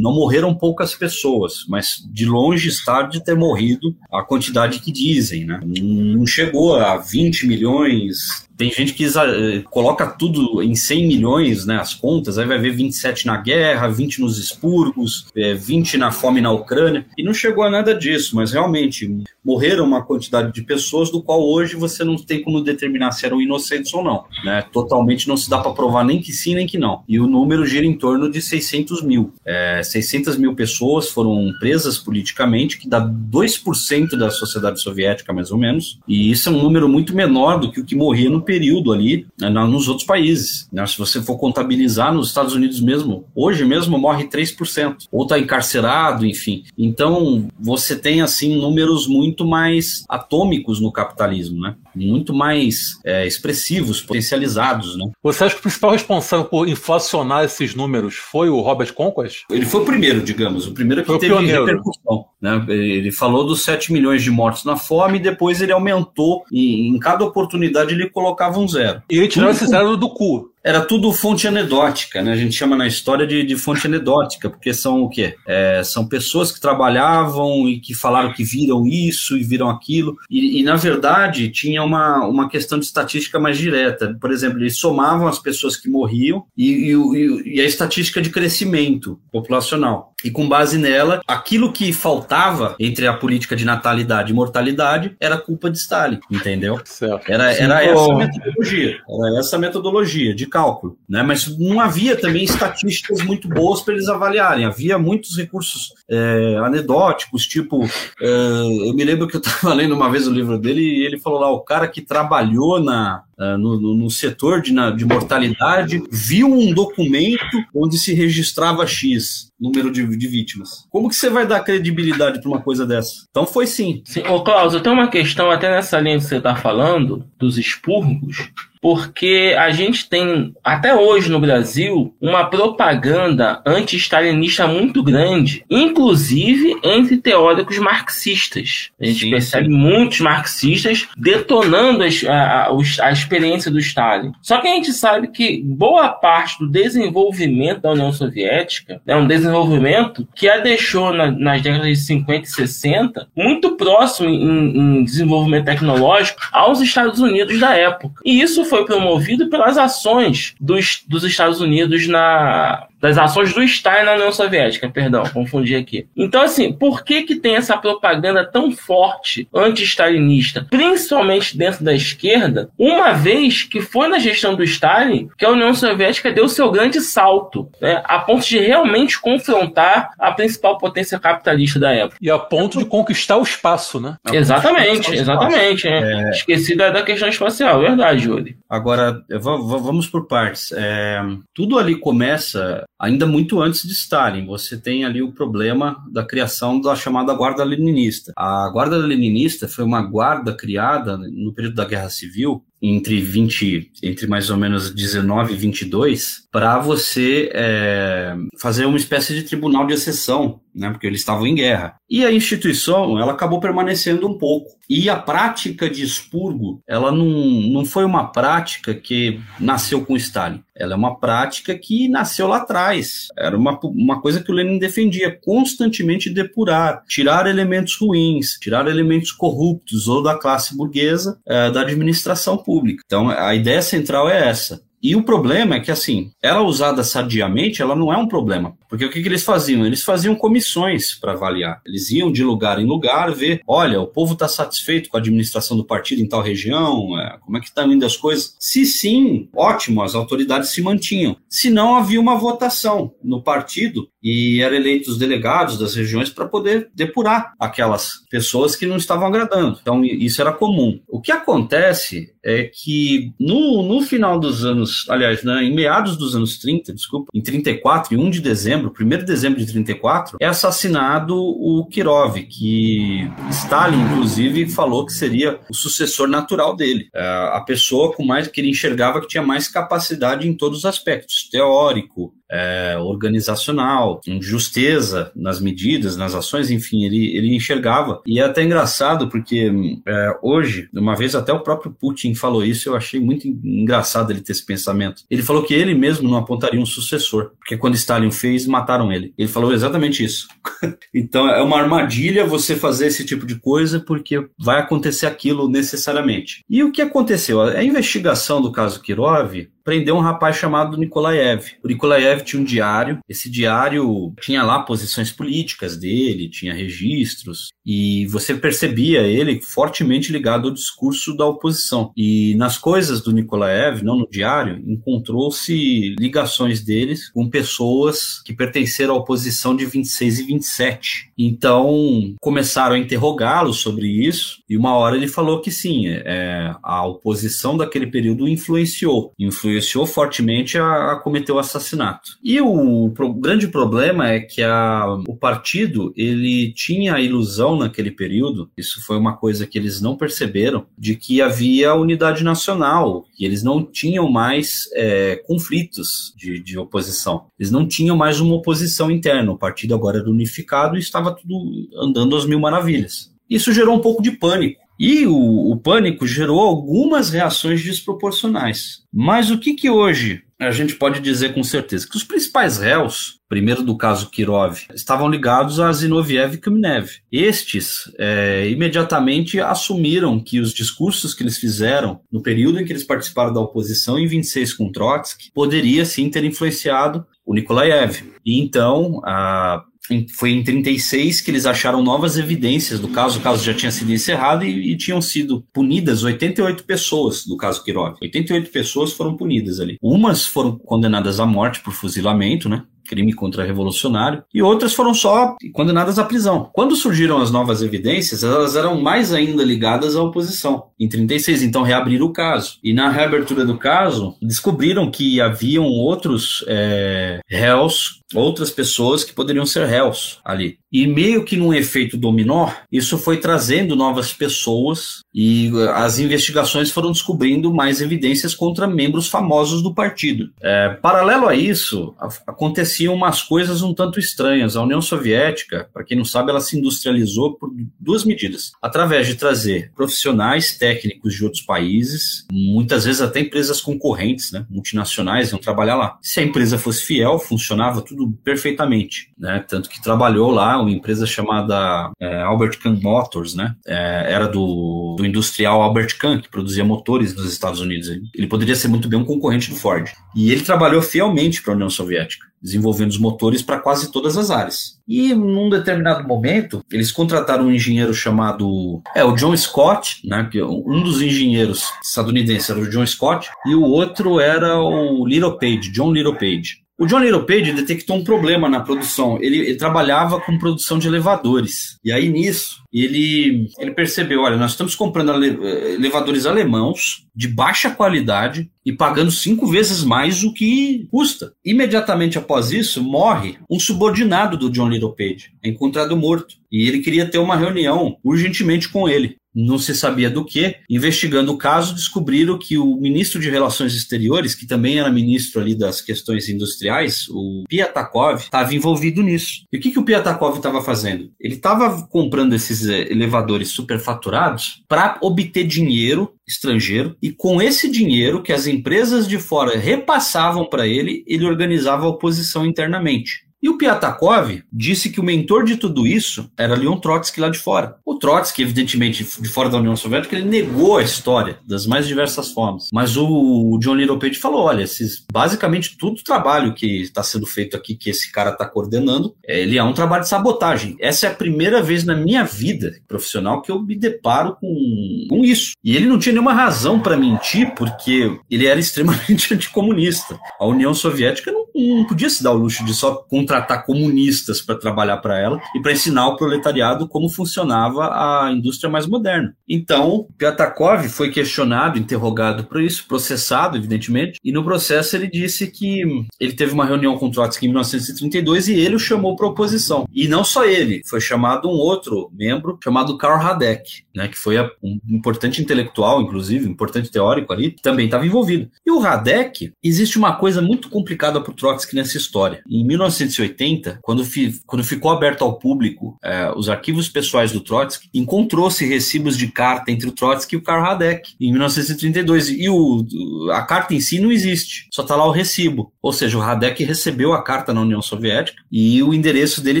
Speaker 4: não morreram poucas pessoas, mas de longe está de ter morrido a quantidade que dizem. Né? Não chegou a 20 milhões, tem gente que eh, coloca tudo em 100 milhões, né, as contas, aí vai ver 27 na guerra, 20 nos expurgos, 20 na fome na Ucrânia, e não chegou a nada disso, mas realmente morreram uma quantidade de pessoas do qual hoje você não tem como determinar se eram inocentes ou não. Né? Totalmente não se dá para provar nem que sim, nem que não. E o número gira em torno de 600 mil. É, 600 mil pessoas foram presas politicamente, que dá 2% da sociedade soviética, mais ou menos. E isso é um número muito menor do que o que morria no período ali né, nos outros países. Né? Se você for contabilizar nos Estados Unidos mesmo, hoje mesmo morre 3%. Ou está encarcerado, enfim. Então, você tem, assim, números muito mais atômicos no capitalismo, né? Muito mais é, expressivos, potencializados, né?
Speaker 1: Você acha que o principal responsável por inflacionar esses números foi o Robert Conquest?
Speaker 4: Ele foi o primeiro, digamos, o primeiro que foi teve repercussão. Né? Ele falou dos 7 milhões de mortos na fome e depois ele aumentou e em cada oportunidade ele colocava um zero.
Speaker 1: E ele tirou esse zero do cu
Speaker 4: era tudo fonte anedótica, né? A gente chama na história de, de fonte anedótica, porque são o quê? É, são pessoas que trabalhavam e que falaram que viram isso e viram aquilo. E, e, na verdade, tinha uma, uma questão de estatística mais direta. Por exemplo, eles somavam as pessoas que morriam e, e, e a estatística de crescimento populacional. E com base nela, aquilo que faltava entre a política de natalidade e mortalidade era culpa de Stalin, entendeu? Certo. Era, era essa metodologia. Era essa metodologia de cálculo, né? Mas não havia também estatísticas muito boas para eles avaliarem. Havia muitos recursos é, anedóticos, tipo, é, eu me lembro que eu estava lendo uma vez o livro dele e ele falou lá, o cara que trabalhou na, Uh, no, no, no, setor de, na, de mortalidade, viu um documento onde se registrava X número de, de vítimas. Como que você vai dar credibilidade para uma coisa dessa? Então foi sim.
Speaker 3: sim. Ô, Klaus, eu tenho uma questão até nessa linha que você está falando, dos expurgos. Porque a gente tem, até hoje no Brasil, uma propaganda anti-stalinista muito grande, inclusive entre teóricos marxistas. A gente sim, percebe sim. muitos marxistas detonando a, a, a experiência do Stalin. Só que a gente sabe que boa parte do desenvolvimento da União Soviética é um desenvolvimento que a deixou na, nas décadas de 50 e 60 muito próximo em, em desenvolvimento tecnológico aos Estados Unidos da época. E isso foi promovido pelas ações dos, dos Estados Unidos na, das ações do Stalin na União Soviética, perdão, confundi aqui. Então, assim, por que que tem essa propaganda tão forte anti-stalinista, principalmente dentro da esquerda, uma vez que foi na gestão do Stalin que a União Soviética deu seu grande salto, né, a ponto de realmente confrontar a principal potência capitalista da época.
Speaker 1: E a ponto de conquistar o espaço, né?
Speaker 3: A exatamente, exatamente. É. É. Esqueci da, da questão espacial, verdade, Júlio.
Speaker 4: Agora, vamos por partes. É, tudo ali começa ainda muito antes de Stalin. Você tem ali o problema da criação da chamada Guarda Leninista. A Guarda Leninista foi uma guarda criada no período da Guerra Civil entre 20, entre mais ou menos 19 e 22, para você é, fazer uma espécie de tribunal de exceção, né, porque eles estavam em guerra. E a instituição, ela acabou permanecendo um pouco. E a prática de expurgo, ela não, não foi uma prática que nasceu com Stalin. Ela é uma prática que nasceu lá atrás. Era uma, uma coisa que o Lenin defendia, constantemente depurar, tirar elementos ruins, tirar elementos corruptos ou da classe burguesa é, da administração pública. Então, a ideia central é essa. E o problema é que, assim, ela usada sadiamente, ela não é um problema. Porque o que, que eles faziam? Eles faziam comissões para avaliar. Eles iam de lugar em lugar ver, olha, o povo está satisfeito com a administração do partido em tal região, é, como é que estão indo as coisas? Se sim, ótimo, as autoridades se mantinham. Se não, havia uma votação no partido e eram eleitos delegados das regiões para poder depurar aquelas pessoas que não estavam agradando. Então, isso era comum. O que acontece é que no, no final dos anos, aliás, né, em meados dos anos 30, desculpa, em 34, em 1 de dezembro, 1 de dezembro de 34, é assassinado o Kirov, que Stalin, inclusive, falou que seria o sucessor natural dele. É a pessoa com mais que ele enxergava que tinha mais capacidade em todos os aspectos, teórico, é, organizacional, justeza nas medidas, nas ações, enfim, ele, ele enxergava. E é até engraçado, porque é, hoje, uma vez até o próprio Putin falou isso, eu achei muito engraçado ele ter esse pensamento. Ele falou que ele mesmo não apontaria um sucessor, porque quando Stalin fez, mataram ele. Ele falou exatamente isso. então é uma armadilha você fazer esse tipo de coisa, porque vai acontecer aquilo necessariamente. E o que aconteceu? A investigação do caso Kirov prendeu um rapaz chamado Nikolaev. O Nikolaev tinha um diário, esse diário tinha lá posições políticas dele, tinha registros, e você percebia ele fortemente ligado ao discurso da oposição. E nas coisas do Nikolaev, não no diário, encontrou-se ligações deles com pessoas que pertenceram à oposição de 26 e 27. Então começaram a interrogá-lo sobre isso, e uma hora ele falou que sim, é, a oposição daquele período influenciou, influenciou influenciou fortemente a, a cometer o assassinato. E o, grande problema é que a, o partido ele tinha a ilusão naquele período, isso foi uma coisa que eles não perceberam, de que havia unidade nacional, que eles não tinham mais é, conflitos de, de oposição. Eles não tinham mais uma oposição interna. O partido agora era unificado e estava tudo andando às mil maravilhas. Isso gerou um pouco de pânico e o, o pânico gerou algumas reações desproporcionais. Mas o que, que hoje a gente pode dizer com certeza? Que os principais réus, primeiro do caso Kirov, estavam ligados a Zinoviev e Kamenev. Estes é, imediatamente assumiram que os discursos que eles fizeram no período em que eles participaram da oposição em 26 com Trotsky poderia sim ter influenciado o Nikolaev. E então, a, foi em 36 que eles acharam novas evidências do caso, o caso já tinha sido encerrado e, e, tinham sido punidas 88 pessoas do caso Kirov. 88 pessoas foram punidas ali. Umas foram condenadas à morte por fuzilamento, né? crime contra-revolucionário, e outras foram só condenadas à prisão. Quando surgiram as novas evidências, elas eram mais ainda ligadas à oposição. Em 36, então, reabriram o caso. E na reabertura do caso, descobriram que haviam outros é, réus outras pessoas que poderiam ser réus ali. E meio que num efeito dominó, isso foi trazendo novas pessoas e eh, as investigações foram descobrindo mais evidências contra membros famosos do partido. É, paralelo a isso, aconteciam umas coisas um tanto estranhas. A União Soviética, para quem não sabe, ela se industrializou por duas medidas: através de trazer profissionais técnicos de outros países, muitas vezes até empresas concorrentes, né, multinacionais, iam trabalhar lá. Se a empresa fosse fiel, funcionava tudo perfeitamente, né? Tanto que trabalhou lá uma empresa chamada é, Albert Kahn Motors, né? É, era do, do industrial Albert Kahn, que produzia motores nos Estados Unidos. Ele, ele poderia ser muito bem um concorrente do Ford. E ele trabalhou fielmente para a União Soviética desenvolvendo os motores para quase todas as áreas. E num determinado momento, eles contrataram um engenheiro chamado é o John Scott, né, que um dos engenheiros estadunidenses era o John Scott e o outro era o Little Page, John Little Page. O John Little detectou um problema na produção. Ele, ele, trabalhava com produção de elevadores. E aí nisso, ele, ele percebeu: olha, nós estamos comprando elevadores alemãos de baixa qualidade e pagando cinco vezes mais o que custa. Imediatamente após isso, morre um subordinado do John Little é encontrado morto. E ele queria ter uma reunião urgentemente com ele não se sabia do que. Investigando o caso, descobriram que o ministro de Relações Exteriores, que também era ministro ali das questões industriais, o Piatakov, estava envolvido nisso. E o que, que o Piatakov estava fazendo? Ele estava comprando esses eh, elevadores superfaturados para obter dinheiro estrangeiro e com esse dinheiro que as empresas de fora repassavam para ele, ele organizava a oposição internamente. E o Piatakov disse que o mentor de tudo isso era Leon Trotsky lá de fora. O Trotsky, evidentemente, de fora da União Soviética, ele negou a história das mais diversas formas. Mas o John Little Page falou: olha, esses, basicamente todo o trabalho que está sendo feito aqui, que esse cara está coordenando, ele é um trabalho de sabotagem. Essa é a primeira vez na minha vida profissional que eu me deparo com, com isso. E ele não tinha nenhuma razão para mentir, porque ele era extremamente anticomunista. A União Soviética não, não podia se dar o luxo de só contratar comunistas para trabalhar para ela e para ensinar o proletariado como funcionava a indústria mais moderna. Então, Piatakov foi questionado, interrogado por isso, processado, evidentemente, e no processo ele disse que ele teve uma reunião com Trotsky em 1932 e ele o chamou para oposição. E não só ele, foi chamado um outro membro chamado Karl Radek, né, que foi um importante intelectual, inclusive, um importante teórico ali, que também estava envolvido. E o Radek, existe uma coisa muito complicada para Trotsky nessa história. Em 1950, 1980, quando, fi, quando ficou aberto ao público é, os arquivos pessoais do Trotsky, encontrou-se recibos de carta entre o Trotsky e o Karl Radek, em 1932. E o, a carta em si não existe, só está lá o recibo. Ou seja, o Radek recebeu a carta na União Soviética e o endereço dele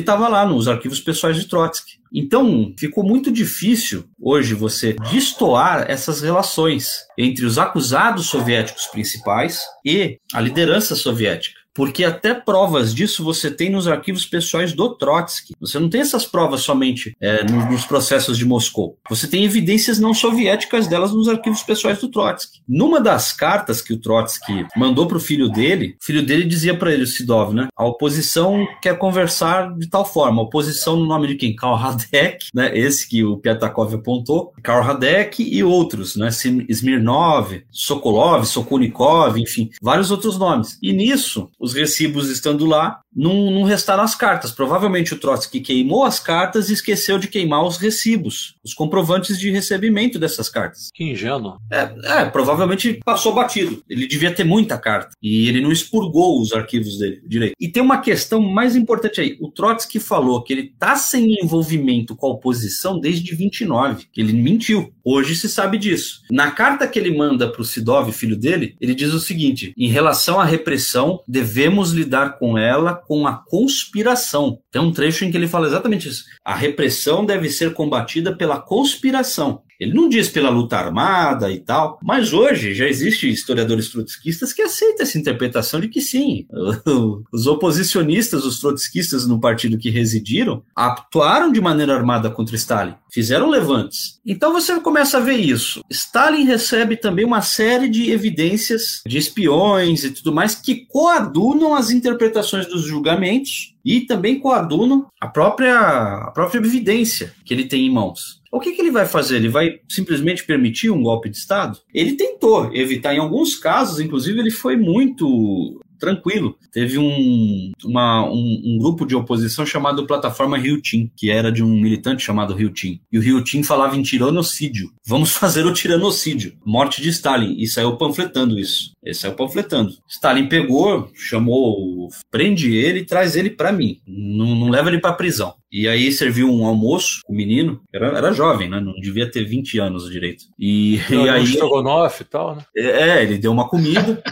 Speaker 4: estava lá nos arquivos pessoais de Trotsky. Então, ficou muito difícil hoje você destoar essas relações entre os acusados soviéticos principais e a liderança soviética porque até provas disso você tem nos arquivos pessoais do Trotsky. Você não tem essas provas somente é, nos processos de Moscou. Você tem evidências não soviéticas delas nos arquivos pessoais do Trotsky. Numa das cartas que o Trotsky mandou para o filho dele, o filho dele dizia para ele, o Sidov, né? A oposição quer conversar de tal forma. A oposição no nome de quem? Karl Radek, né? Esse que o Piatakov apontou. Karl Radek e outros, né? Smirnov, Sokolov, Sokolnikov, enfim, vários outros nomes. E nisso, os recibos estando lá, não, não restaram as cartas. Provavelmente o Trotsky queimou as cartas e esqueceu de queimar os recibos, os comprovantes de recebimento dessas cartas.
Speaker 1: Que ingênuo.
Speaker 4: É, é, provavelmente passou batido. Ele devia ter muita carta. E ele não expurgou os arquivos dele direito. E tem uma questão mais importante aí. O Trotsky falou que ele está sem envolvimento com a oposição desde 29, que ele mentiu. Hoje se sabe disso. Na carta que ele manda para o Sidov, filho dele, ele diz o seguinte: em relação à repressão, devemos lidar com ela com a conspiração. Tem um trecho em que ele fala exatamente isso. A repressão deve ser combatida pela conspiração. Ele não diz pela luta armada e tal, mas hoje já existe historiadores trotskistas que aceitam essa interpretação de que sim, os oposicionistas, os trotskistas no partido que residiram, atuaram de maneira armada contra Stalin, fizeram levantes. Então você começa a ver isso. Stalin recebe também uma série de evidências de espiões e tudo mais que coadunam as interpretações dos julgamentos e também coadunam a própria, a própria evidência que ele tem em mãos. O que, que, ele vai fazer? Ele vai simplesmente permitir um golpe de Estado? Ele tentou evitar, em alguns casos, inclusive, ele foi muito tranquilo. Teve um, uma, um, um, grupo de oposição chamado Plataforma Rio Tim, que era de um militante chamado Rio Tim. E o Rio Tim falava em tiranocídio. Vamos fazer o tiranocídio. Morte de Stalin. E saiu panfletando isso. Ele saiu panfletando. Stalin pegou, chamou, prende ele e traz ele para mim. Não, não leva ele para prisão. E aí serviu um almoço o menino, era, era jovem, né? Não devia ter 20 anos direito. E,
Speaker 1: não,
Speaker 4: e aí.
Speaker 1: Estrogonofe e tal, né?
Speaker 4: É, ele deu uma comida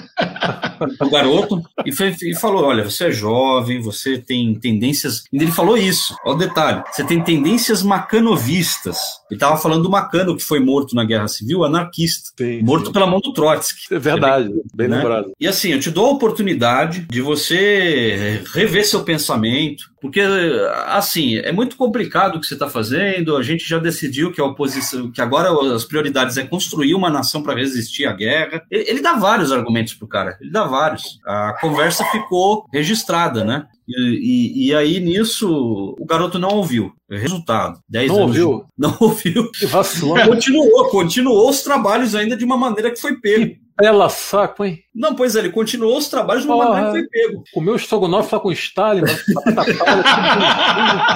Speaker 4: pro garoto e, fez, e, falou: Olha, você é jovem, você tem tendências. E ele falou isso, olha o detalhe: você tem tendências macanovistas. Ele tava falando do Macano, que foi morto na Guerra Civil, anarquista. Sim, morto sim. pela mão do Trotsky.
Speaker 1: É verdade, bem, bem né? lembrado.
Speaker 4: E assim, eu te dou a oportunidade de você rever seu pensamento, porque, assim, é muito complicado o que você está fazendo. A gente já decidiu que a oposição, que agora as prioridades é construir uma nação para resistir à guerra. Ele, ele, dá vários argumentos pro cara, ele dá vários. A conversa ficou registrada, né? E, e, e aí nisso o garoto não ouviu. Resultado: 10
Speaker 1: não
Speaker 4: anos.
Speaker 1: Ouviu.
Speaker 4: De... Não ouviu. Continuou, continuou os trabalhos ainda de uma maneira que foi pego.
Speaker 1: Bela saco, hein?
Speaker 4: Não, pois é, ele continuou os trabalhos de uma Porra, maneira que foi pego.
Speaker 1: Comeu estrogonofe lá com Stalin,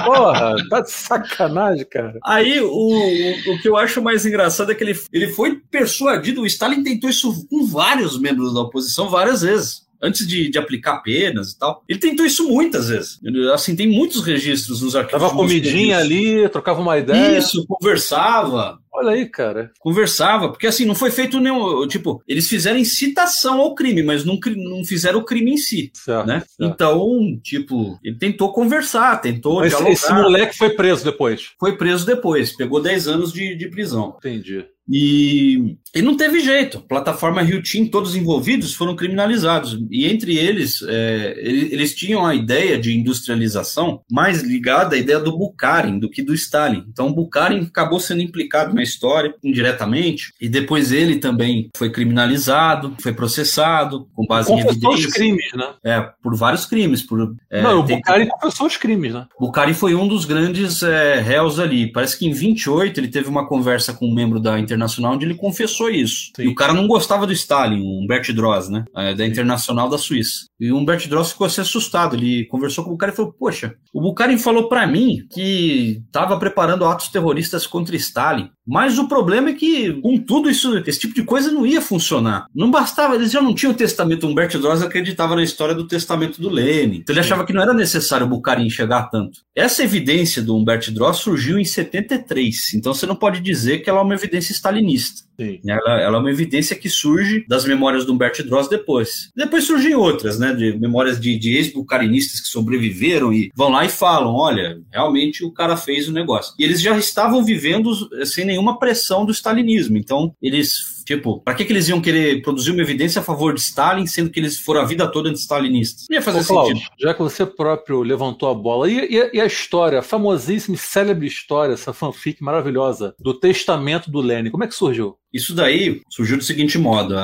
Speaker 1: Porra, tá de sacanagem, cara.
Speaker 4: Aí, o, o, o, que eu acho mais engraçado é que ele, ele foi persuadido, o Stalin tentou isso com vários membros da oposição várias vezes antes de, de, aplicar penas e tal. Ele tentou isso muitas vezes. Assim, tem muitos registros nos arquivos.
Speaker 1: Tava comidinha ali, trocava uma ideia.
Speaker 4: Isso, conversava.
Speaker 1: Olha aí, cara.
Speaker 4: Conversava, porque assim, não foi feito nenhum. Tipo, eles fizeram incitação ao crime, mas não, não fizeram o crime em si. Certo, né? Certo. Então, tipo, ele tentou conversar, tentou
Speaker 1: mas dialogar. Esse moleque foi preso depois.
Speaker 4: Foi preso depois, pegou 10 anos de, de prisão.
Speaker 1: Entendi.
Speaker 4: E, e não teve jeito. Plataforma Rio Team, todos envolvidos foram criminalizados. E entre eles, é, eles tinham a ideia de industrialização mais ligada à ideia do Bukharin do que do Stalin. Então, o Bukharin acabou sendo implicado na história indiretamente. E depois ele também foi criminalizado, foi processado com base
Speaker 1: confessou em evidências. os crimes, né?
Speaker 4: É, por vários crimes. Por,
Speaker 1: é, não, o Bukharin confessou os crimes, né?
Speaker 4: Bukharin foi um dos grandes é, réus ali. Parece que em 28 ele teve uma conversa com um membro da Internacional onde ele confessou isso. Sim. E o cara não gostava do Stalin, o Humbert Droz, né? É, da Internacional da Suíça. E o Humbert Droz ficou assim assustado. Ele conversou com o cara e falou: Poxa, o Bukharin falou para mim que estava preparando atos terroristas contra Stalin. Mas o problema é que, com tudo isso, esse tipo de coisa não ia funcionar. Não bastava, eles já não tinham o testamento. Humberto Droz acreditava na história do testamento do Lenin. Então ele achava que não era necessário o Bukharin chegar tanto. Essa evidência do Humberto Droz surgiu em 73. Então você não pode dizer que ela é uma evidência stalinista. Ela, ela, é uma evidência que surge das memórias do Humberto Droz depois. Depois surgem outras, né? De memórias de, de ex-bucarinistas que sobreviveram e vão lá e falam: olha, realmente o cara fez o negócio. E eles já estavam vivendo sem nenhuma pressão do stalinismo. Então, eles Tipo, para que, que eles iam querer produzir uma evidência a favor de Stalin, sendo que eles foram a vida toda anti-stalinistas?
Speaker 1: Não ia fazer Ô, Cláudio, sentido. Já que você próprio levantou a bola, e, e, e, a história, a famosíssima e célebre história, essa fanfic maravilhosa, do testamento do Lenin, como é que surgiu?
Speaker 4: Isso daí surgiu do seguinte modo: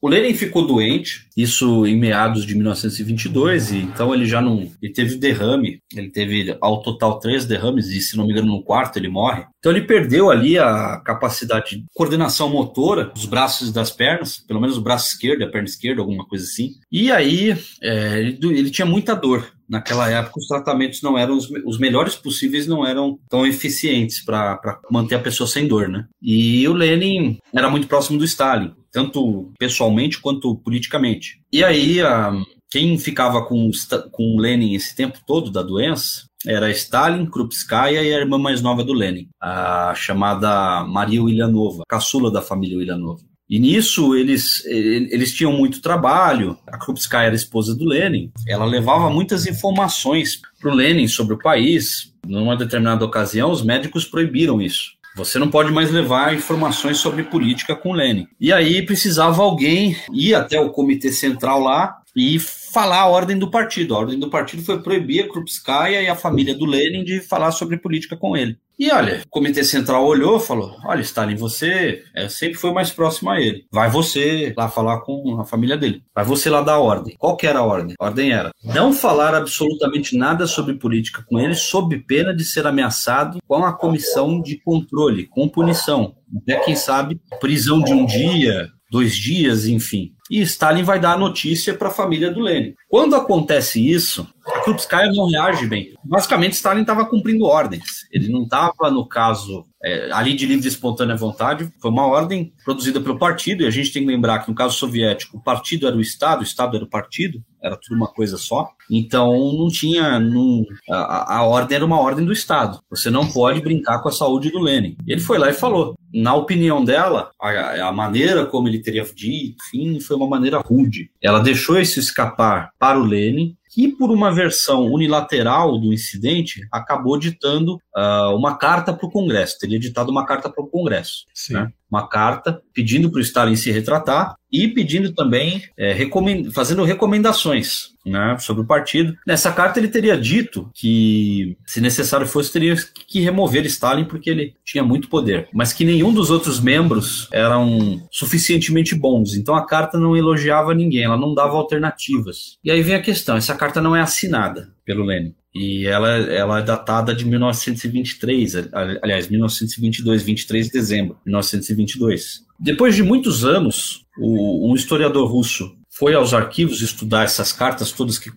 Speaker 4: o Lenin ficou doente, isso em meados de 1922, e então ele já não. Ele teve derrame, ele teve ao total três derrames, e se não me engano, no quarto ele morre. Então ele perdeu ali a capacidade de coordenação motora dos braços das pernas, pelo menos o braço esquerdo, a perna esquerda, alguma coisa assim. E aí é, ele, ele tinha muita dor naquela época os tratamentos não eram os, os melhores possíveis, não eram tão eficientes para manter a pessoa sem dor, né? E o Lenin era muito próximo do Stalin, tanto pessoalmente quanto politicamente. E aí a, quem ficava com, com o Lenin esse tempo todo da doença era Stalin, Krupskaya e a irmã mais nova do Lenin, a chamada Maria Ulyanova, caçula da família Ulyanova. E nisso eles, eles tinham muito trabalho. A Krupskaya era esposa do Lenin. Ela levava muitas informações para o Lenin sobre o país. Numa determinada ocasião, os médicos proibiram isso. Você não pode mais levar informações sobre política com Lenin. E aí precisava alguém ir até o comitê central lá e falar a ordem do partido. A ordem do partido foi proibir a Krupskaya e a família do Lenin de falar sobre política com ele. E olha, o Comitê Central olhou e falou: Olha, Stalin, você é, sempre foi mais próximo a ele. Vai você lá falar com a família dele. Vai você lá dar ordem. Qual que era a ordem? A ordem era não falar absolutamente nada sobre política com ele, sob pena de ser ameaçado com a comissão de controle, com punição. Até quem sabe, prisão de um dia, dois dias, enfim. E Stalin vai dar a notícia para a família do Lenin. Quando acontece isso, a Krupskaya não reage bem. Basicamente, Stalin estava cumprindo ordens. Ele não estava, no caso, é, ali de livre e espontânea vontade. Foi uma ordem produzida pelo partido, e a gente tem que lembrar que, no caso soviético, o partido era o Estado, o Estado era o partido, era tudo uma coisa só. Então, não tinha. Não, a, a ordem era uma ordem do Estado. Você não pode brincar com a saúde do Lenin. Ele foi lá e falou. Na opinião dela, a, a maneira como ele teria dito, enfim, foi uma maneira rude. Ela deixou isso escapar para o Lenin que, por uma versão unilateral do incidente, acabou ditando uh, uma carta para o Congresso, teria ditado uma carta para o Congresso. Né? Uma carta pedindo para o Stalin se retratar e pedindo também, é, recomend fazendo recomendações né, sobre o partido. Nessa carta ele teria dito que, se necessário fosse, teria que remover Stalin porque ele tinha muito poder, mas que nenhum dos outros membros eram suficientemente bons. Então a carta não elogiava ninguém, ela não dava alternativas. E aí vem a questão: essa carta não é assinada pelo Lenin. E ela, ela é datada de 1923, aliás, 1922, 23 de dezembro de 1922. Depois de muitos anos, o, um historiador russo foi aos arquivos estudar essas cartas todas que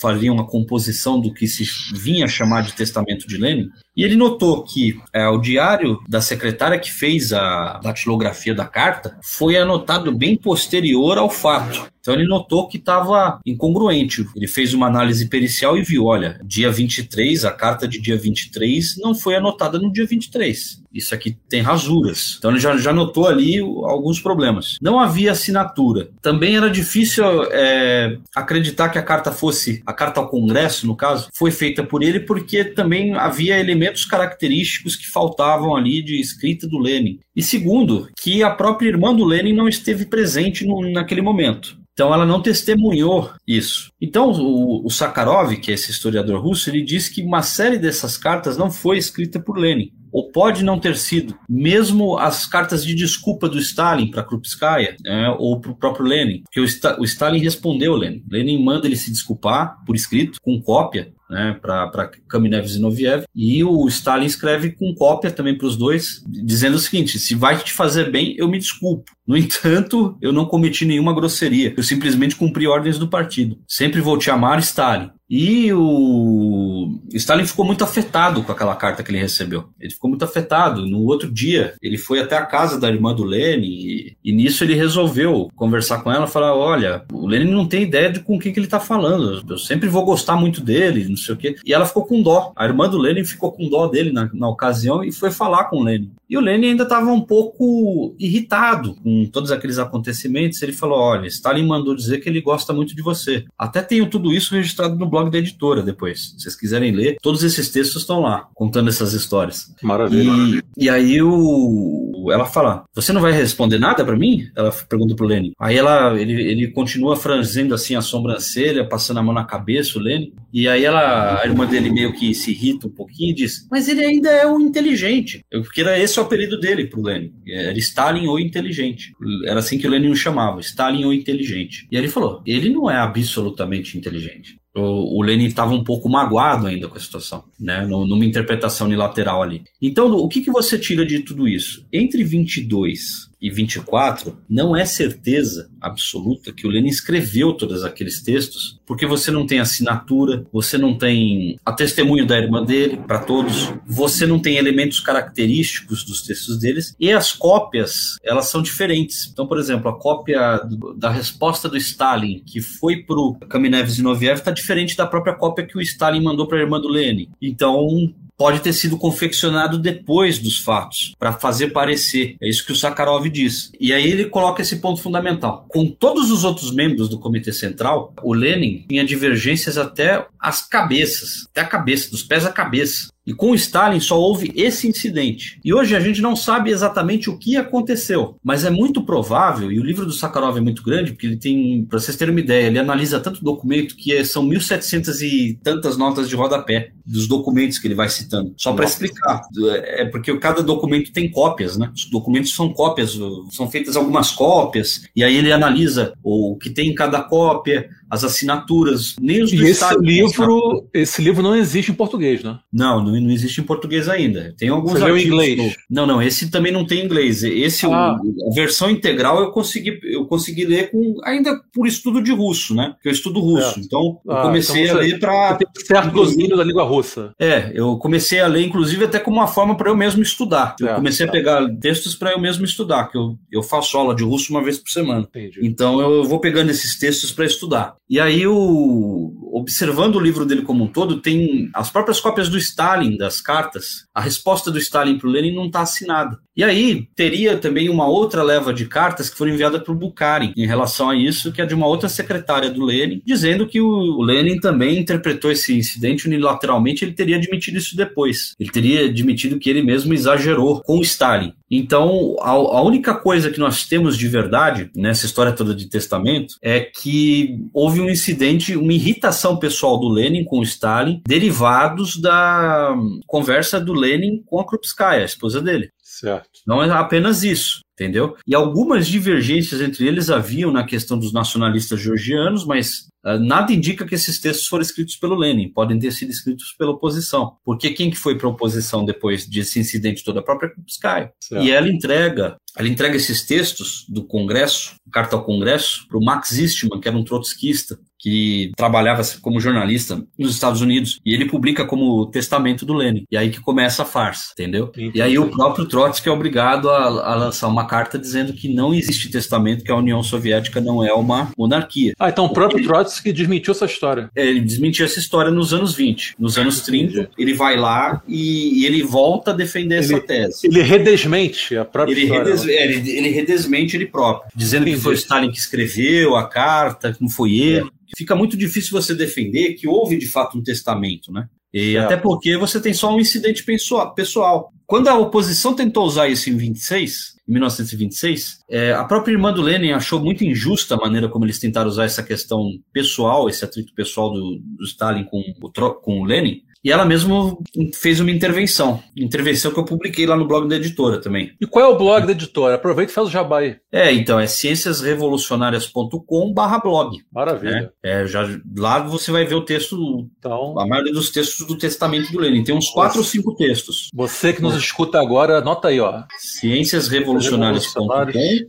Speaker 4: fariam a composição do que se vinha a chamar de testamento de Lenin, e ele notou que é, o diário da secretária que fez a datilografia da carta foi anotado bem posterior ao fato. Então ele notou que estava incongruente. Ele fez uma análise pericial e viu, olha, dia 23, a carta de dia 23 não foi anotada no dia 23. Isso aqui tem rasuras. Então ele já, já notou ali alguns problemas. Não havia assinatura. Também era difícil é, acreditar que a carta fosse, a carta ao Congresso, no caso, foi feita por ele, porque também havia elementos característicos que faltavam ali de escrita do Lenin. E segundo, que a própria irmã do Lenin não esteve presente no, naquele momento. Então ela não testemunhou isso. Então o, o Sakharov, que é esse historiador russo, ele diz que uma série dessas cartas não foi escrita por Lenin ou pode não ter sido. Mesmo as cartas de desculpa do Stalin para Krupskaya, né, ou para o próprio Lenin, que o, o, Stalin respondeu Lenin. Lenin manda ele se desculpar por escrito, com cópia, né, para Kamenev e Zinoviev, e o Stalin escreve com cópia também para os dois, dizendo o seguinte: se vai te fazer bem, eu me desculpo. No entanto, eu não cometi nenhuma grosseria, eu simplesmente cumpri ordens do partido. Sempre vou te amar, Stalin. E o Stalin ficou muito afetado com aquela carta que ele recebeu. Ele ficou muito afetado. No outro dia, ele foi até a casa da irmã do Lenin e, e nisso ele resolveu conversar com ela falar: Olha, o Lenin não tem ideia de com quem que ele está falando. Eu sempre vou gostar muito dele, não sei o quê. E ela ficou com dó. A irmã do Lenin ficou com dó dele na, na ocasião e foi falar com o Lenin. E o Lenin ainda estava um pouco irritado com todos aqueles acontecimentos. Ele falou: Olha, Stalin mandou dizer que ele gosta muito de você. Até tenho tudo isso registrado no blog da editora depois. Se vocês quiserem ler, todos esses textos estão lá, contando essas histórias.
Speaker 1: Maravilha.
Speaker 4: E, e aí o, ela fala: Você não vai responder nada para mim? Ela pergunta pro Lenin. Aí ela, ele, ele continua franzindo assim a sobrancelha, passando a mão na cabeça, o Lenin. E aí ela, a irmã dele meio que se irrita um pouquinho e diz: Mas ele ainda é um inteligente. Eu, porque era esse o apelido dele pro Lenin. Era Stalin ou inteligente. Era assim que o Lenin o chamava: Stalin ou inteligente. E aí ele falou: Ele não é absolutamente inteligente o, o Lenin estava um pouco magoado ainda com a situação, né? numa interpretação unilateral ali. Então, o que, que você tira de tudo isso? Entre 22 e 24, não é certeza absoluta que o Lenin escreveu todos aqueles textos, porque você não tem assinatura, você não tem a testemunho da irmã dele para todos, você não tem elementos característicos dos textos deles e as cópias, elas são diferentes. Então, por exemplo, a cópia da resposta do Stalin que foi pro Kamenev Zinoviev está diferente da própria cópia que o Stalin mandou para a irmã do Lenin. Então, pode ter sido confeccionado depois dos fatos, para fazer parecer. É isso que o Sakharov diz. E aí ele coloca esse ponto fundamental. Com todos os outros membros do Comitê Central, o Lenin tinha divergências até as cabeças, até a cabeça, dos pés à cabeça. E com Stalin só houve esse incidente. E hoje a gente não sabe exatamente o que aconteceu, mas é muito provável, e o livro do Sakharov é muito grande, porque ele tem, para vocês terem uma ideia, ele analisa tanto documento que é, são 1.700 e tantas notas de rodapé dos documentos que ele vai citando. Só para explicar. É porque cada documento tem cópias, né? Os documentos são cópias, são feitas algumas cópias, e aí ele analisa o que tem em cada cópia, as assinaturas, nem os
Speaker 1: do e esse livro, esse livro não existe em português, né?
Speaker 4: Não, não, não existe em português ainda. Tem alguns Você artigos.
Speaker 1: Em inglês?
Speaker 4: No... Não, não, esse também não tem inglês. Esse, ah. o, a versão integral eu consegui, eu consegui ler com ainda por estudo de russo, né? Porque eu estudo russo.
Speaker 1: Certo.
Speaker 4: Então, eu
Speaker 1: Ah,
Speaker 4: comecei
Speaker 1: então
Speaker 4: a ler para
Speaker 1: certo domínio da língua russa.
Speaker 4: é, eu comecei a ler, inclusive, até como uma forma para eu mesmo estudar. Eu
Speaker 1: Certo,
Speaker 4: comecei a pegar textos para eu mesmo estudar, que eu, eu faço aula de russo uma vez por semana.
Speaker 1: Entendi.
Speaker 4: Então eu vou pegando esses textos para estudar. E aí, o, observando o livro dele como um todo, tem as próprias cópias do Stalin, das cartas. A resposta do Stalin para o Lenin não está assinada. E aí, teria também uma outra leva de cartas que foram enviadas para o Bukharin em relação a isso, que é de uma outra secretária do Lenin, dizendo que o Lenin também interpretou esse incidente unilateralmente, ele teria admitido isso depois. Ele teria admitido que ele mesmo exagerou com o Stalin. Então, a, a única coisa que nós temos de verdade nessa história toda de testamento é que houve um incidente, uma irritação pessoal do Lenin com o Stalin, derivados da conversa do Lenin com a Krupskaya, a esposa dele.
Speaker 1: Certo.
Speaker 4: Não é apenas isso, entendeu? E algumas divergências entre eles haviam na questão dos nacionalistas georgianos, mas ah, nada indica que esses textos foram escritos pelo Lenin, podem ter sido escritos pela oposição. Porque quem que foi para a oposição depois desse incidente todo? A própria Krupskaya.
Speaker 1: certo.
Speaker 4: E ela entrega, ela entrega esses textos do Congresso, carta ao Congresso, para o Max Eastman, que era um trotskista, que trabalhava como jornalista nos Estados Unidos, e ele publica como testamento do Lenin. E aí que começa a farsa, entendeu?
Speaker 1: Entendi.
Speaker 4: E aí o próprio Trotsky é obrigado a, a lançar uma carta dizendo que não existe testamento, que a União Soviética não é uma monarquia.
Speaker 1: Ah, então o próprio Trotsky desmentiu essa história.
Speaker 4: É, Ele desmentiu essa história nos anos 20. Nos anos 30, ele vai lá e, e ele volta a defender essa
Speaker 1: Ele-
Speaker 4: tese.
Speaker 1: Ele redesmente a própria
Speaker 4: Ele,
Speaker 1: história.
Speaker 4: redes- é, ele, ele redesmente ele próprio, dizendo que
Speaker 1: Entendi.
Speaker 4: foi o Stalin que escreveu a carta, que não foi ele. Fica muito difícil você defender que houve de fato um testamento, né? E
Speaker 1: Certo.
Speaker 4: até porque você tem só um incidente pessoa- pessoal. Quando a oposição tentou usar isso em 26, em 1926, é, a própria irmã do Lenin achou muito injusta a maneira como eles tentaram usar essa questão pessoal, esse atrito pessoal do, do Stalin com o, com o Lenin, e ela mesmo fez uma intervenção. Intervenção que eu publiquei lá no blog da editora também.
Speaker 1: E qual é o blog da editora? Aproveita e faz o jabá aí.
Speaker 4: É, então é cienciasrevolucionárias.com barra blog.
Speaker 1: Maravilha.
Speaker 4: Né? É, já, lá você vai ver o texto,
Speaker 1: Então,
Speaker 4: a maioria dos textos do testamento do Lenin. Tem uns quatro ou cinco textos.
Speaker 1: você que nos escuta agora, anota aí, ó.
Speaker 4: Cienciasrevolucionárias.com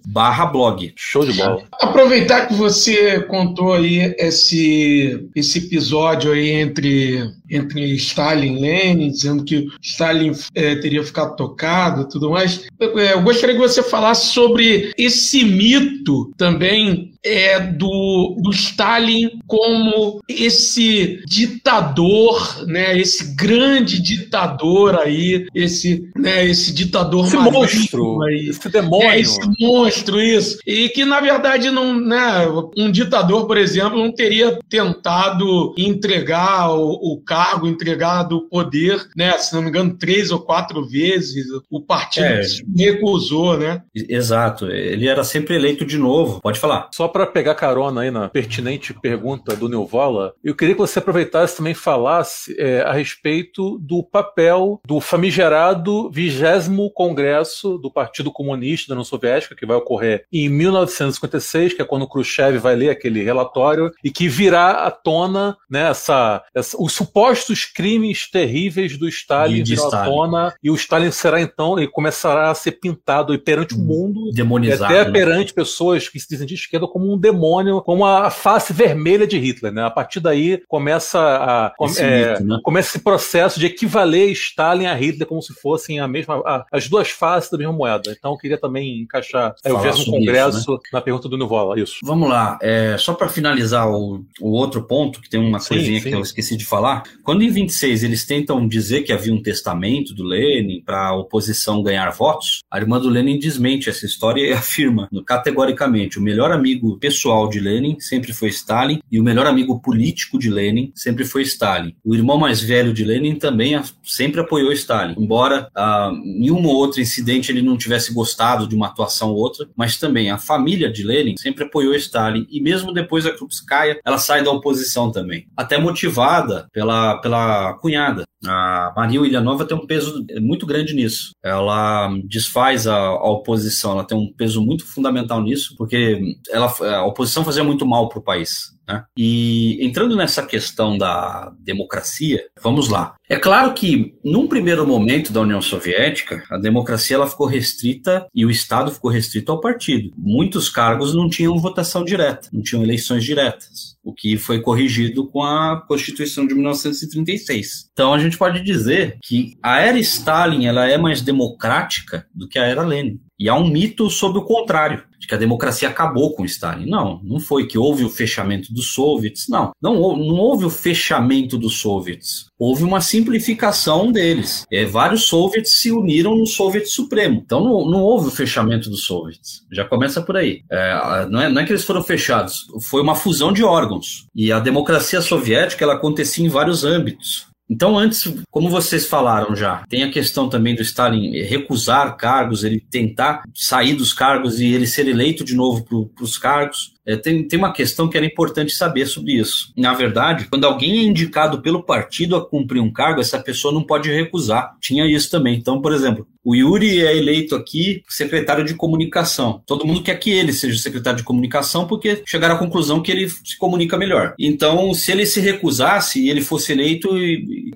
Speaker 4: barra blog.
Speaker 1: Show de bola.
Speaker 2: Aproveitar que você contou aí esse, esse episódio aí entre, entre Stalin Lenin, dizendo que Stalin eh, teria ficado tocado e tudo mais. Eu, eh, eu gostaria que você falasse sobre esse mito também é, do, do Stalin como esse ditador, né, esse grande ditador aí, esse, né, esse ditador
Speaker 1: Esse monstro,
Speaker 2: aí.
Speaker 1: esse demônio.
Speaker 2: É esse monstro, isso. E que, na verdade, não, né, um ditador, por exemplo, não teria tentado entregar o, o cargo, entregar o poder, né, se não me engano, três ou quatro vezes. O partido
Speaker 4: É.
Speaker 2: se recusou, né?
Speaker 4: Exato, ele era sempre eleito de novo. Pode falar.
Speaker 1: Só para pegar carona aí na pertinente pergunta do Neuvola, eu queria que você aproveitasse também e falasse é, a respeito do papel do famigerado vigésimo Congresso do Partido Comunista da União Soviética, que vai ocorrer em 1956, que é quando Khrushchev vai ler aquele relatório, e que virá à tona né, essa, essa- os supostos crimes terríveis do Stalin virão à tona, e o Stalin será então, e começará a ser pintado aí perante o mundo e
Speaker 4: Demonizado.
Speaker 1: até
Speaker 4: né?
Speaker 1: perante pessoas que se dizem de esquerda como um demônio, como a face vermelha de Hitler. Né? A partir daí começa, a,
Speaker 4: Esse
Speaker 1: é,
Speaker 4: mito, né?
Speaker 1: começa esse processo de equivaler Stalin a Hitler como se fossem a mesma, a- as duas faces da mesma moeda. Então eu queria também encaixar é, o 20
Speaker 4: sobre
Speaker 1: Congresso
Speaker 4: isso,
Speaker 1: na pergunta do Nuvola. Isso.
Speaker 4: Vamos lá, é, só para finalizar o, o outro ponto, que tem uma
Speaker 1: Sim,
Speaker 4: coisinha
Speaker 1: sim.
Speaker 4: que eu esqueci de falar. Quando em 26 eles tentam dizer que havia um testamento do Lenin para a oposição ganhar votos, a irmã do Lenin desmente essa história e afirma categoricamente: o melhor amigo pessoal de Lenin sempre foi Stalin e o melhor amigo político de Lenin sempre foi Stalin. O irmão mais velho de Lenin também sempre apoiou Stalin, embora ah, em um ou outro incidente ele não tivesse gostado de uma atuação ou outra, mas também a família de Lenin sempre apoiou Stalin e mesmo depois da Krupskaya, ela sai da oposição também, até motivada pela, pela cunhada. A Maria Willianova tem um peso muito grande nisso. Ela desfaz a, a oposição, ela tem um peso muito fundamental nisso, porque ela, a oposição fazia muito mal para o país. Né? E entrando nessa questão da democracia, vamos lá. É claro que, num primeiro momento da União Soviética, a democracia ela ficou restrita e o Estado ficou restrito ao partido. Muitos cargos não tinham votação direta, não tinham eleições diretas, o que foi corrigido com a Constituição de 1936. Então a gente pode dizer que a era Stalin ela é mais democrática do que a era Lenin. E há um mito sobre o contrário, de que a democracia acabou com Stalin. Não, não foi que houve o fechamento dos soviets, não. Não, não houve o fechamento dos soviets. Houve uma simplificação deles. É, vários soviets se uniram no Soviet Supremo. Então não, não houve o fechamento dos soviets. Já começa por aí. É, não, é, não é que eles foram fechados, foi uma fusão de órgãos. E a democracia soviética ela acontecia em vários âmbitos. Então, antes, como vocês falaram já, tem a questão também do Stalin recusar cargos, ele tentar sair dos cargos e ele ser eleito de novo para os cargos. É, tem, tem uma questão que era importante saber sobre isso. Na verdade, quando alguém é indicado pelo partido a cumprir um cargo, essa pessoa não pode recusar. Tinha isso também. Então, por exemplo, o Yuri é eleito aqui secretário de comunicação. Todo mundo quer que ele seja secretário de comunicação porque chegaram à conclusão que ele se comunica melhor. Então, se ele se recusasse e ele fosse eleito,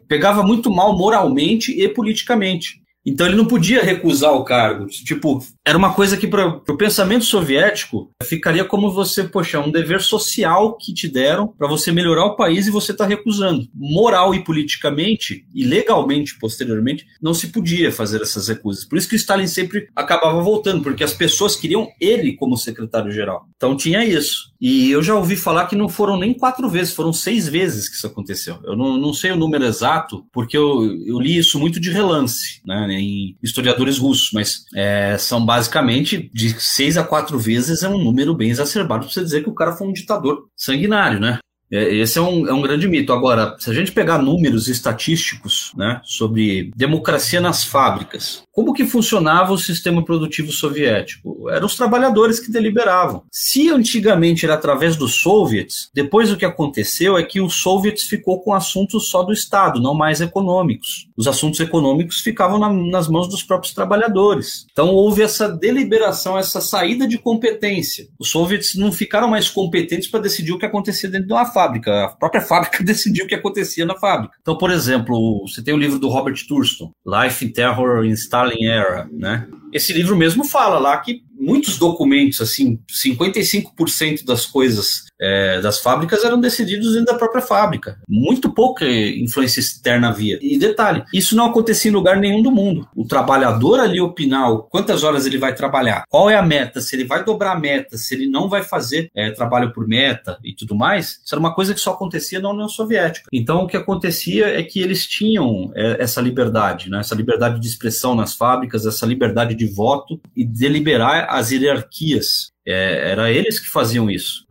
Speaker 4: pegava muito mal moralmente e politicamente. Então ele não podia recusar o cargo. Tipo, era uma coisa que para o pensamento soviético ficaria como você, poxa, um dever social que te deram para você melhorar o país e você está recusando. Moral e politicamente e legalmente posteriormente não se podia fazer essas recusas. Por isso que o Stalin sempre acabava voltando, porque as pessoas queriam ele como secretário-geral. Então tinha isso. E eu já ouvi falar que não foram nem quatro vezes, foram seis vezes que isso aconteceu. Eu não, não sei o número exato, porque eu, eu li isso muito de relance, né? Em historiadores russos, mas é, são basicamente de seis a quatro vezes é um número bem exacerbado para você dizer que o cara foi um ditador sanguinário, né? É, esse é um, é um grande mito. Agora, se a gente pegar números estatísticos né, sobre democracia nas fábricas, como que funcionava o sistema produtivo soviético? Eram os trabalhadores que deliberavam. Se antigamente era através dos soviets, depois o que aconteceu é que os soviets ficou com assuntos só do Estado, não mais econômicos. Os assuntos econômicos ficavam na, nas mãos dos próprios trabalhadores. Então houve essa deliberação, essa saída de competência. Os soviets não ficaram mais competentes para decidir o que acontecia dentro de uma fábrica. A própria fábrica decidiu o que acontecia na fábrica. Então, por exemplo, você tem o livro do Robert Thurston, Life in Terror in Stalin Stalin Era, né? Esse livro mesmo fala lá que muitos documentos, assim, 55% das coisas é, das fábricas eram decididos dentro da própria fábrica. Muito pouca influência externa havia. E detalhe, isso não acontecia em lugar nenhum do mundo. O trabalhador ali opinar quantas horas ele vai trabalhar, qual é a meta, se ele vai dobrar a meta, se ele não vai fazer é, trabalho por meta e tudo mais, isso era uma coisa que só acontecia na União Soviética. Então o que acontecia é que eles tinham é, essa liberdade, né, essa liberdade de expressão nas fábricas, essa liberdade de voto e deliberar as hierarquias é, era eles que faziam isso.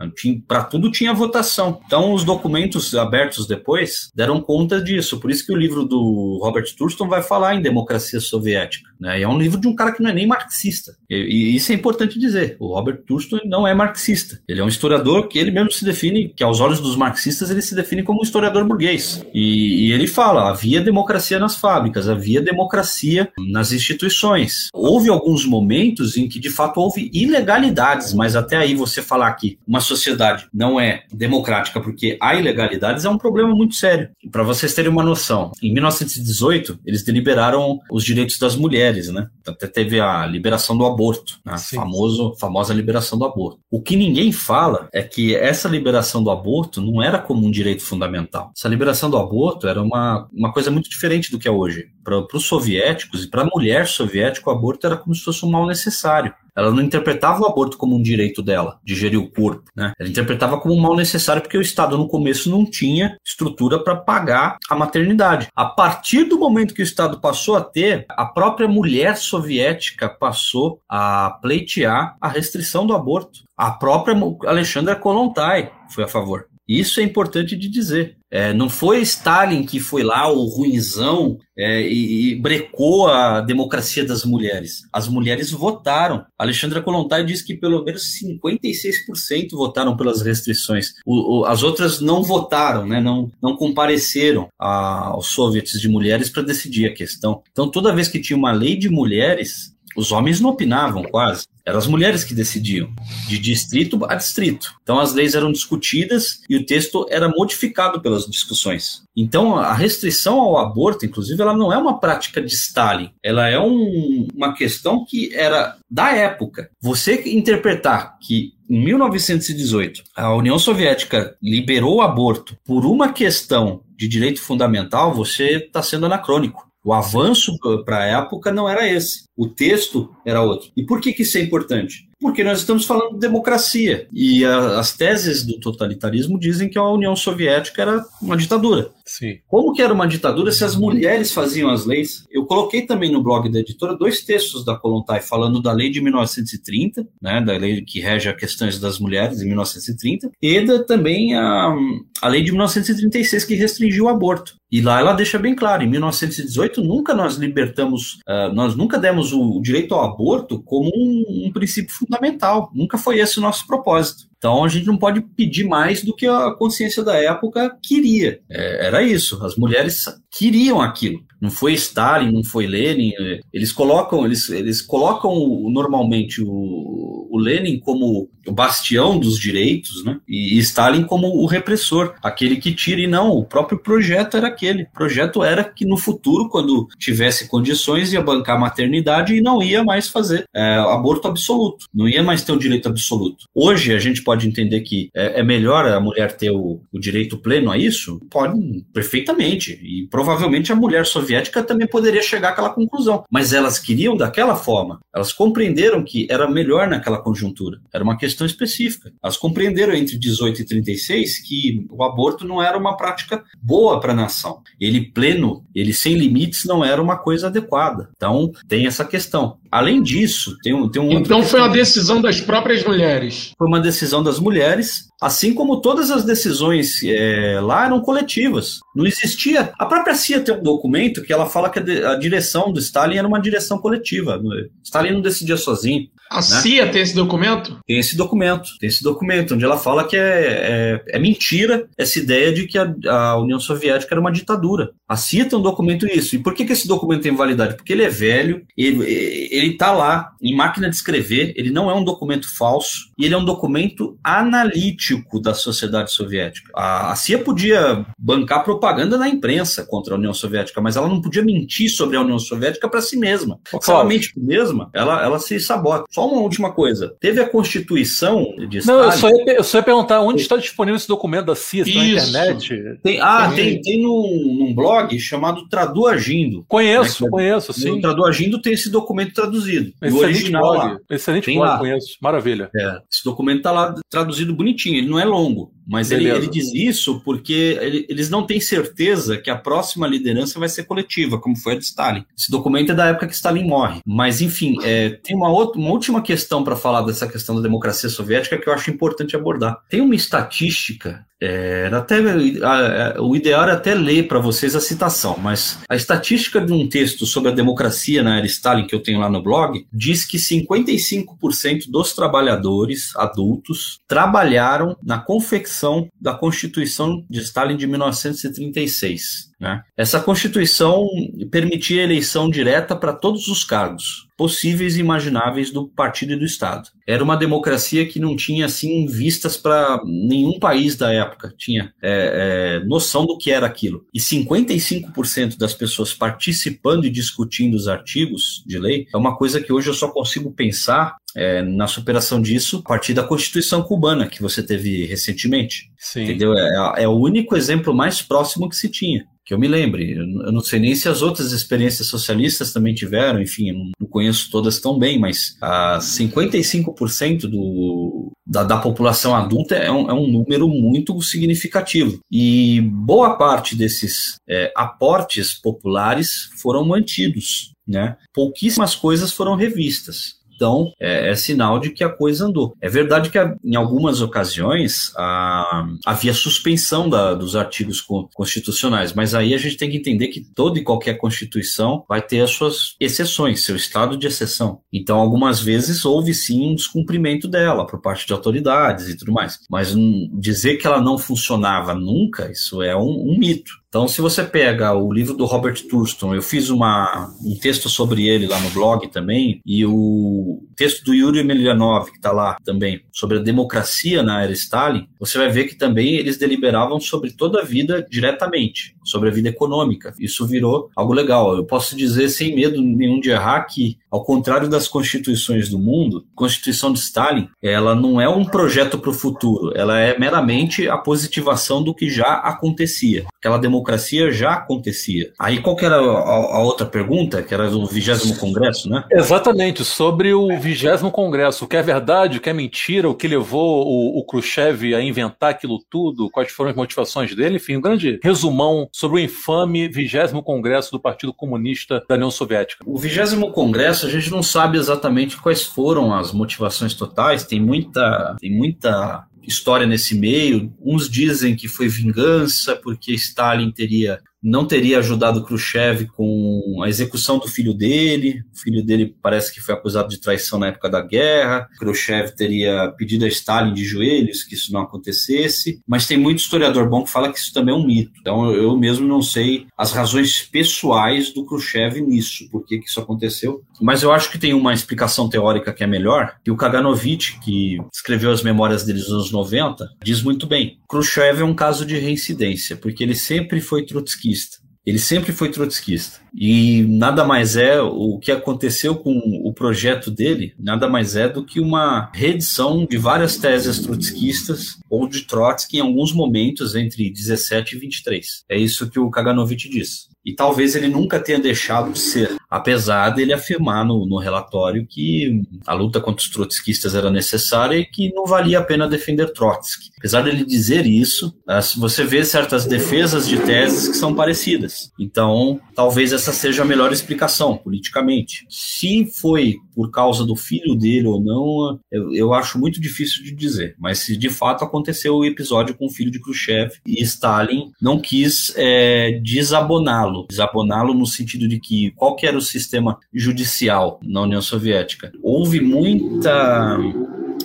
Speaker 4: Para tudo tinha votação. Então, os documentos abertos depois deram conta disso. Por isso que o livro do Robert Thurston vai falar em democracia soviética. Né? E é um livro de um cara que não é nem marxista. E, isso é importante dizer. O Robert Thurston não é marxista. Ele é um historiador que ele mesmo se define, que aos olhos dos marxistas ele se define como um historiador burguês. E, e ele fala: havia democracia nas fábricas, havia democracia nas instituições. Houve alguns momentos em que de fato houve ilegalidades mas até aí você falar que uma sociedade não é democrática porque há ilegalidades é um problema muito sério. Para vocês terem uma noção, em 1918 eles deliberaram os direitos das mulheres, né? Até teve a liberação do aborto, a né? famoso, famosa liberação do aborto. O que ninguém fala é que essa liberação do aborto não era como um direito fundamental. Essa liberação do aborto era uma, uma coisa muito diferente do que é hoje. Para os soviéticos e para a mulher soviética, o aborto era como se fosse um mal necessário. Ela não interpretava o aborto como um direito dela, de gerir o corpo, né? Ela interpretava como um mal necessário porque o Estado no começo não tinha estrutura para pagar a maternidade. A partir do momento que o Estado passou a ter, a própria mulher soviética passou a pleitear a restrição do aborto. A própria Alexandra Kolontai foi a favor. Isso é importante de dizer. É, não foi Stalin que foi lá, o ruinzão, é, e, e, brecou a democracia das mulheres. As mulheres votaram. Alexandra Kolontai diz que pelo menos 56% votaram pelas restrições. O, o, as outras não votaram, né? não, não compareceram a, aos soviets de mulheres para decidir a questão. Então, toda vez que tinha uma lei de mulheres, os homens não opinavam quase. Eram as mulheres que decidiam, de distrito a distrito. Então as leis eram discutidas e o texto era modificado pelas discussões. Então a restrição ao aborto, inclusive, ela não é uma prática de Stalin. Ela é um, uma questão que era da época. Você interpretar que em 1918 a União Soviética liberou o aborto por uma questão de direito fundamental, você está sendo anacrônico. O avanço para a época não era esse. O texto era outro. E por que, que isso é importante? porque nós estamos falando de democracia. E a, as teses do totalitarismo dizem que a União Soviética era uma ditadura.
Speaker 1: Sim.
Speaker 4: Como que era uma ditadura se as mulheres faziam as leis? Eu coloquei também no blog da editora dois textos da Kolontai falando da lei de 1930, né, da lei que rege as questões das mulheres em 1930, e da, também a, a lei de 1936 que restringiu o aborto. E lá ela deixa bem claro, em 1918 nunca nós libertamos, uh, nós nunca demos o, direito ao aborto como um, um princípio fundamental fundamental. Nunca foi esse o nosso propósito. Então a gente não pode pedir mais do que a consciência da época queria. É, era isso. As mulheres queriam aquilo. Não foi Stalin, não foi Lenin. É, eles colocam, eles, eles colocam normalmente o, o Lenin como o bastião dos direitos, né? E, Stalin como o repressor, aquele que tira. E não, o próprio projeto era aquele. O projeto era que no futuro, quando tivesse condições, ia bancar a maternidade e não ia mais fazer é, aborto absoluto. Não ia mais ter o direito absoluto. Hoje a gente pode pode entender que é, é melhor a mulher ter o, o, direito pleno a isso? Pode, perfeitamente. E provavelmente a mulher soviética também poderia chegar àquela conclusão. Mas elas queriam daquela forma. Elas compreenderam que era melhor naquela conjuntura. Era uma questão específica. Elas compreenderam entre 18 e 36 que o aborto não era uma prática boa para a nação. Ele pleno, ele sem limites, não era uma coisa adequada. Então, tem essa questão. Além disso, tem um, tem um
Speaker 2: Então foi uma decisão das próprias mulheres.
Speaker 4: Foi uma decisão das mulheres, assim como todas as decisões é, lá eram coletivas. Não existia. A própria CIA tem um documento que ela fala que a, direção do Stalin era uma direção coletiva. Stalin não decidia sozinho.
Speaker 2: A né? CIA tem esse documento?
Speaker 4: Tem esse documento, tem esse documento, onde ela fala que é, é, é mentira essa ideia de que a, a, União Soviética era uma ditadura. A CIA tem um documento isso. E por que, que esse documento tem validade? Porque ele é velho, ele, ele tá lá em máquina de escrever, ele não é um documento falso, e ele é um documento analítico da sociedade soviética. A, a CIA podia bancar propaganda na imprensa contra a União Soviética, mas ela não podia mentir sobre a União Soviética para si mesma. Se ela mente mesma, ela, ela se sabota. Só uma última coisa. Teve a Constituição
Speaker 1: de Stalin... Não, eu só, ia, eu só ia perguntar onde está disponível esse documento da CIA, na internet?
Speaker 4: Tem, ah, tem, tem num, num blog chamado Traduagindo.
Speaker 1: Conheço, né? conheço, sim.
Speaker 4: No Traduagindo tem esse documento traduzido.
Speaker 1: Excelente original blog. Lá. Excelente tem blog, lá. conheço. Maravilha.
Speaker 4: É, esse documento está lá traduzido bonitinho, ele não é longo. Mas ele, ele, diz isso porque ele, eles não têm certeza que a próxima liderança vai ser coletiva, como foi a de Stalin. Esse documento é da época que Stalin morre. Mas, enfim, é, tem uma, outra, uma última questão para falar dessa questão da democracia soviética que eu acho importante abordar. Tem uma estatística é, até, a, a, o ideal era até ler para vocês a citação, mas a estatística de um texto sobre a democracia na era Stalin que eu tenho lá no blog diz que 55% dos trabalhadores adultos trabalharam na confecção da Constituição de Stalin de 1936. Né? Essa Constituição permitia eleição direta para todos os cargos possíveis e imagináveis do partido e do Estado. Era uma democracia que não tinha assim vistas para nenhum país da época, tinha é, é, noção do que era aquilo. E 55% das pessoas participando e discutindo os artigos de lei é uma coisa que hoje eu só consigo pensar é, na superação disso a partir da Constituição cubana que você teve recentemente. Sim. Entendeu? É, é o único exemplo mais próximo que se tinha que eu me lembre. Eu não sei nem se as outras experiências socialistas também tiveram, enfim, eu não conheço todas tão bem, mas a 55% do, da, da, população adulta é um, é um, número muito significativo. E boa parte desses é, aportes populares foram mantidos. Né? Pouquíssimas coisas foram revistas. Então, é, é, sinal de que a coisa andou. É verdade que em algumas ocasiões a, havia suspensão da, dos artigos constitucionais, mas aí a gente tem que entender que toda e qualquer Constituição vai ter as suas exceções, seu estado de exceção. Então, algumas vezes houve sim um descumprimento dela por parte de autoridades e tudo mais. Mas um, dizer que ela não funcionava nunca, isso é um, um mito. Então, se você pega o livro do Robert Thurston, eu fiz uma, um texto sobre ele lá no blog também, e o texto do Yuri Emelianov, que está lá também, sobre a democracia na era Stalin, você vai ver que também eles deliberavam sobre toda a vida diretamente, sobre a vida econômica. Isso virou algo legal. Eu posso dizer sem medo nenhum de errar que, ao contrário das constituições do mundo, a Constituição de Stalin, ela não é um projeto para o futuro, ela é meramente a positivação do que já acontecia. Aquela democracia já acontecia. Aí qual que era a, a outra pergunta, que era do vigésimo congresso, né?
Speaker 1: Exatamente, sobre o vigésimo congresso. O que é verdade, o que é mentira, o que levou o, o Khrushchev a inventar aquilo tudo, quais foram as motivações dele, enfim, um grande resumão sobre o infame vigésimo congresso do Partido Comunista da União Soviética.
Speaker 4: O vigésimo congresso, a gente não sabe exatamente quais foram as motivações totais, tem muita, tem muita história nesse meio. Uns dizem que foi vingança porque Stalin teria não teria ajudado Khrushchev com a execução do filho dele. O filho dele parece que foi acusado de traição na época da guerra. Khrushchev teria pedido a Stalin de joelhos que isso não acontecesse. Mas tem muito historiador bom que fala que isso também é um mito. Então eu mesmo não sei as razões pessoais do Khrushchev nisso, por que, isso aconteceu. Mas eu acho que tem uma explicação teórica que é melhor, que o Kaganovich, que escreveu as memórias dele nos anos 90, diz muito bem. Khrushchev é um caso de reincidência, porque ele sempre foi trotskista trotskista. Ele sempre foi trotskista. E nada mais é o que aconteceu com o projeto dele, nada mais é do que uma reedição de várias teses trotskistas ou de Trotsky em alguns momentos entre 17 e 23. É isso que o Kaganovich diz. E talvez ele nunca tenha deixado de ser, apesar dele afirmar no, no relatório que a luta contra os trotskistas era necessária e que não valia a pena defender Trotsky. Apesar dele dizer isso, você vê certas defesas de teses que são parecidas. Então, talvez essa seja a melhor explicação politicamente. Se foi por causa do filho dele ou não, eu, eu acho muito difícil de dizer. Mas se de fato aconteceu o episódio com o filho de Khrushchev e Stalin não quis é, desaboná-lo. Desaboná-lo no sentido de que qual que era o sistema judicial na União Soviética? Houve muita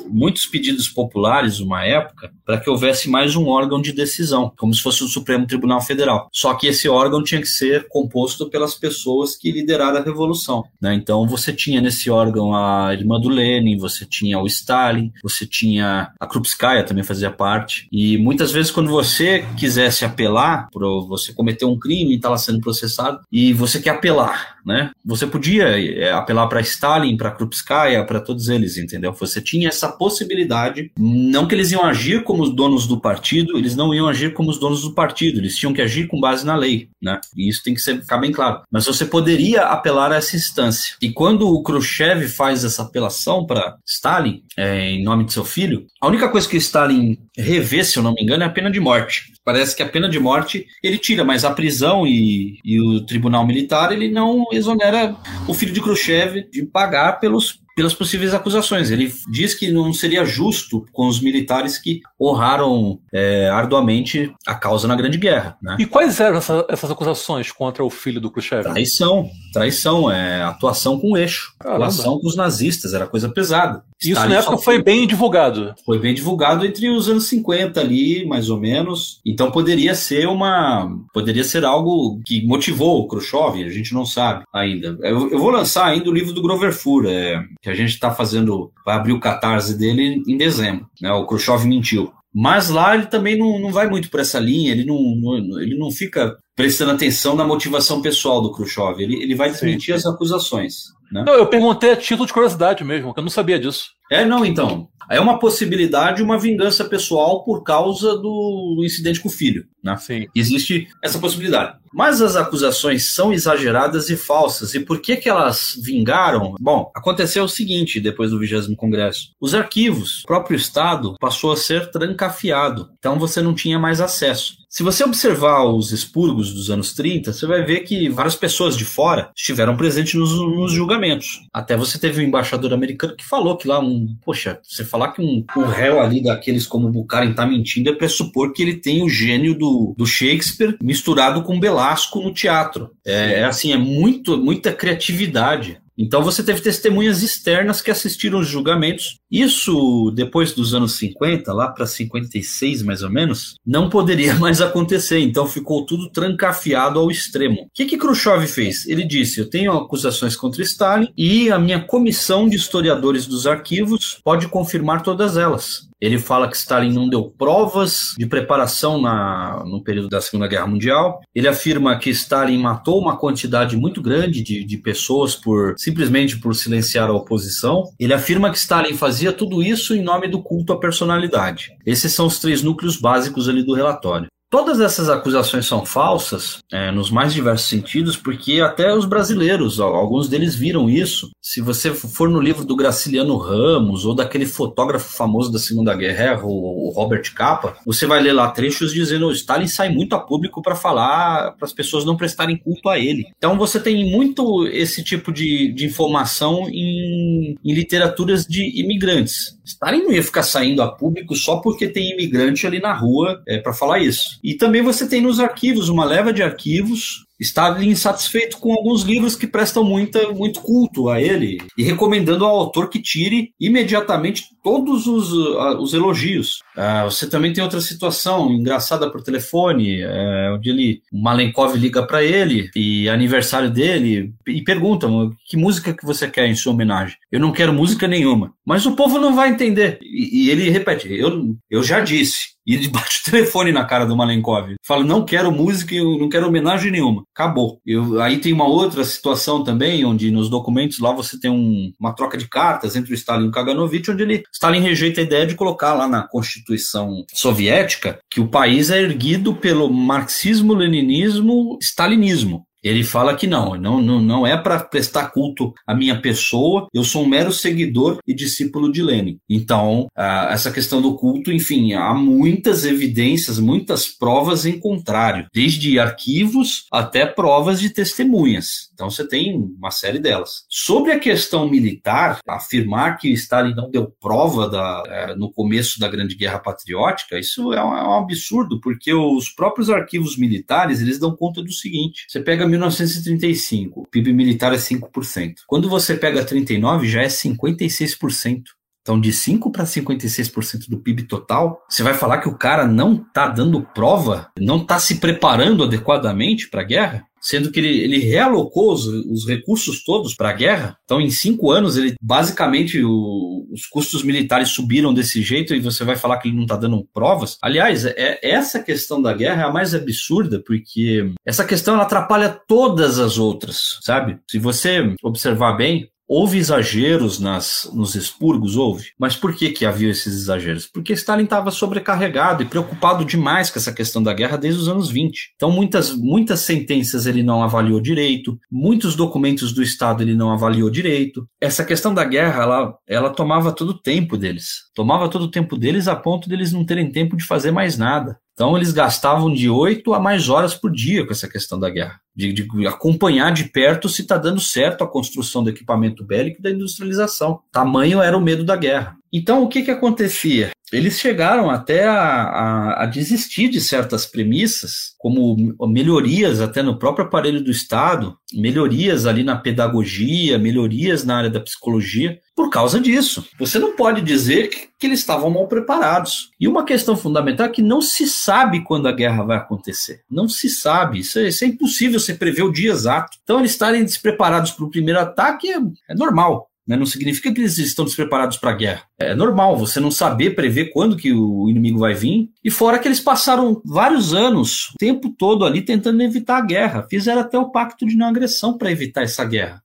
Speaker 4: muitos pedidos populares, uma época, para que houvesse mais um órgão de decisão, como se fosse o Supremo Tribunal Federal. Só que esse órgão tinha que ser composto pelas pessoas que lideraram a revolução. Né? Então você tinha nesse órgão a irmã do Lenin, você tinha o Stalin, você tinha a Krupskaya também fazia parte. E muitas vezes quando você quisesse apelar, por você cometeu um crime e está lá sendo processado, e você quer apelar, né? Você podia é, apelar para Stalin, para Krupskaya, para todos eles, entendeu? Você tinha essa possibilidade, não que eles iam agir como os donos do partido, eles não iam agir como os donos do partido, eles tinham que agir com base na lei, né? E isso tem que ser, ficar bem claro. Mas você poderia apelar a essa instância. E quando o Khrushchev faz essa apelação para Stalin, é, em nome de seu filho, a única coisa que Stalin revê, se eu não me engano, é a pena de morte. Parece que a pena de morte ele tira, mas a prisão e, e o tribunal militar ele não exonera o filho de Khrushchev de pagar pelos pelas possíveis acusações. Ele diz que não seria justo com os militares que honraram é, arduamente a causa na Grande Guerra. Né?
Speaker 1: E quais eram essa, essas acusações contra o filho do Khrushchev?
Speaker 4: Traição, traição, é, atuação com eixo, Caramba. atuação com os nazistas, era coisa pesada.
Speaker 1: Isso Stalin na época foi bem divulgado.
Speaker 4: Foi bem divulgado entre os anos 50 ali, mais ou menos. Então poderia ser uma. Poderia ser algo que motivou o Khrushchev, a gente não sabe ainda. Eu, eu vou lançar ainda o livro do Grover Fur, é, que a gente está fazendo. Vai abrir o catarse dele em dezembro. Né? O Khrushchev mentiu. Mas lá ele também não, não vai muito por essa linha, ele não, não, ele não fica prestando atenção na motivação pessoal do Khrushchev, ele, ele vai desmentir as acusações. Né?
Speaker 1: Não, eu perguntei a título de curiosidade mesmo, que eu não sabia disso.
Speaker 4: É, não, então. É uma possibilidade, uma vingança pessoal por causa do, incidente com o filho. Né?
Speaker 1: Sim.
Speaker 4: Existe essa possibilidade. Mas as acusações são exageradas e falsas. E por que, que elas vingaram? Bom, aconteceu o seguinte depois do 20 Congresso: os arquivos, o próprio Estado passou a ser trancafiado. Então você não tinha mais acesso. Se você observar os expurgos dos anos 30, você vai ver que várias pessoas de fora estiveram presentes nos, nos julgamentos. Até você teve um embaixador americano que falou que lá um. Poxa, você falar que um, um réu ali daqueles como Bucarin tá mentindo é pressupor que ele tem o gênio do, do Shakespeare misturado com Belasco no teatro. É, é assim, é muito, muita criatividade. Então você teve testemunhas externas que assistiram os julgamentos. Isso, depois dos anos 50, lá para 56 mais ou menos, não poderia mais acontecer. Então ficou tudo trancafiado ao extremo. O que, que Khrushchev fez? Ele disse: Eu tenho acusações contra Stalin e a minha comissão de historiadores dos arquivos pode confirmar todas elas. Ele fala que Stalin não deu provas de preparação na, no período da Segunda Guerra Mundial. Ele afirma que Stalin matou uma quantidade muito grande de, de pessoas por simplesmente por silenciar a oposição. Ele afirma que Stalin fazia tudo isso em nome do culto à personalidade. Esses são os três núcleos básicos ali do relatório. Todas essas acusações são falsas, é, nos mais diversos sentidos, porque até os brasileiros, alguns deles viram isso. Se você for no livro do Graciliano Ramos, ou daquele fotógrafo famoso da Segunda Guerra, o Robert Capa, você vai ler lá trechos dizendo Stalin sai muito a público para falar, para as pessoas não prestarem culto a ele. Então você tem muito esse tipo de, de informação em, em literaturas de imigrantes. Stalin não ia ficar saindo a público só porque tem imigrante ali na rua é, para falar isso. E também você tem nos arquivos uma leva de arquivos está insatisfeito com alguns livros que prestam muita, muito culto a ele e recomendando ao autor que tire imediatamente todos os, uh, os elogios. Uh, você também tem outra situação engraçada por telefone, uh, onde ele, o Malenkov liga para ele e aniversário dele e pergunta que música que você quer em sua homenagem. Eu não quero música nenhuma. Mas o povo não vai entender. E, e ele repete, eu, eu já disse. E ele bate o telefone na cara do Malenkov. Fala, não quero música, eu não quero homenagem nenhuma. Acabou. Eu, aí tem uma outra situação também, onde nos documentos lá você tem um, uma troca de cartas entre o Stalin e o Kaganovich, onde ele, Stalin rejeita a ideia de colocar lá na Constituição Soviética que o país é erguido pelo marxismo-leninismo-stalinismo. Ele fala que não, não, não, não é para prestar culto à minha pessoa, eu sou um mero seguidor e discípulo de Lenin. Então, essa questão do culto, enfim, há muitas evidências, muitas provas em contrário, desde arquivos até provas de testemunhas. Então, você tem uma série delas. Sobre a questão militar, afirmar que Stalin não deu prova da, é, no começo da Grande Guerra Patriótica, isso é um, é um absurdo, porque os próprios arquivos militares eles dão conta do seguinte: você pega 1935, o PIB militar é 5%. Quando você pega 39, já é 56%. Então, de 5 para 56% do PIB total, você vai falar que o cara não está dando prova, não está se preparando adequadamente para a guerra? sendo que ele, ele realocou os, os recursos todos para a guerra. Então, em cinco anos, ele basicamente o, os custos militares subiram desse jeito e você vai falar que ele não está dando provas. Aliás, é, essa questão da guerra é a mais absurda, porque essa questão ela atrapalha todas as outras, sabe? Se você observar bem, Houve exageros nas, nos expurgos? Houve. Mas por que, que havia esses exageros? Porque Stalin estava sobrecarregado e preocupado demais com essa questão da guerra desde os anos 20. Então, muitas, muitas sentenças ele não avaliou direito, muitos documentos do Estado ele não avaliou direito. Essa questão da guerra, ela, ela tomava todo o tempo deles. Tomava todo o tempo deles a ponto deles não terem tempo de fazer mais nada. Então eles gastavam de 8 a mais horas por dia com essa questão da guerra, de, de acompanhar de perto se está dando certo a construção do equipamento bélico e da industrialização. Tamanho era o medo da guerra. Então o que, que acontecia? Eles chegaram até a, a, a, desistir de certas premissas, como melhorias até no próprio aparelho do Estado, melhorias ali na pedagogia, melhorias na área da psicologia, por causa disso. Você não pode dizer que, que eles estavam mal preparados. E uma questão fundamental é que não se sabe quando a guerra vai acontecer. Não se sabe. Isso é, isso é impossível você prever o dia exato. Então, eles estarem despreparados para o primeiro ataque é, é normal. Né? Não significa que eles estão despreparados para a guerra. É normal você não saber prever quando que o inimigo vai vir. E fora que eles passaram vários anos, o tempo todo ali, tentando evitar a guerra. Fizeram até o pacto de não agressão para evitar essa guerra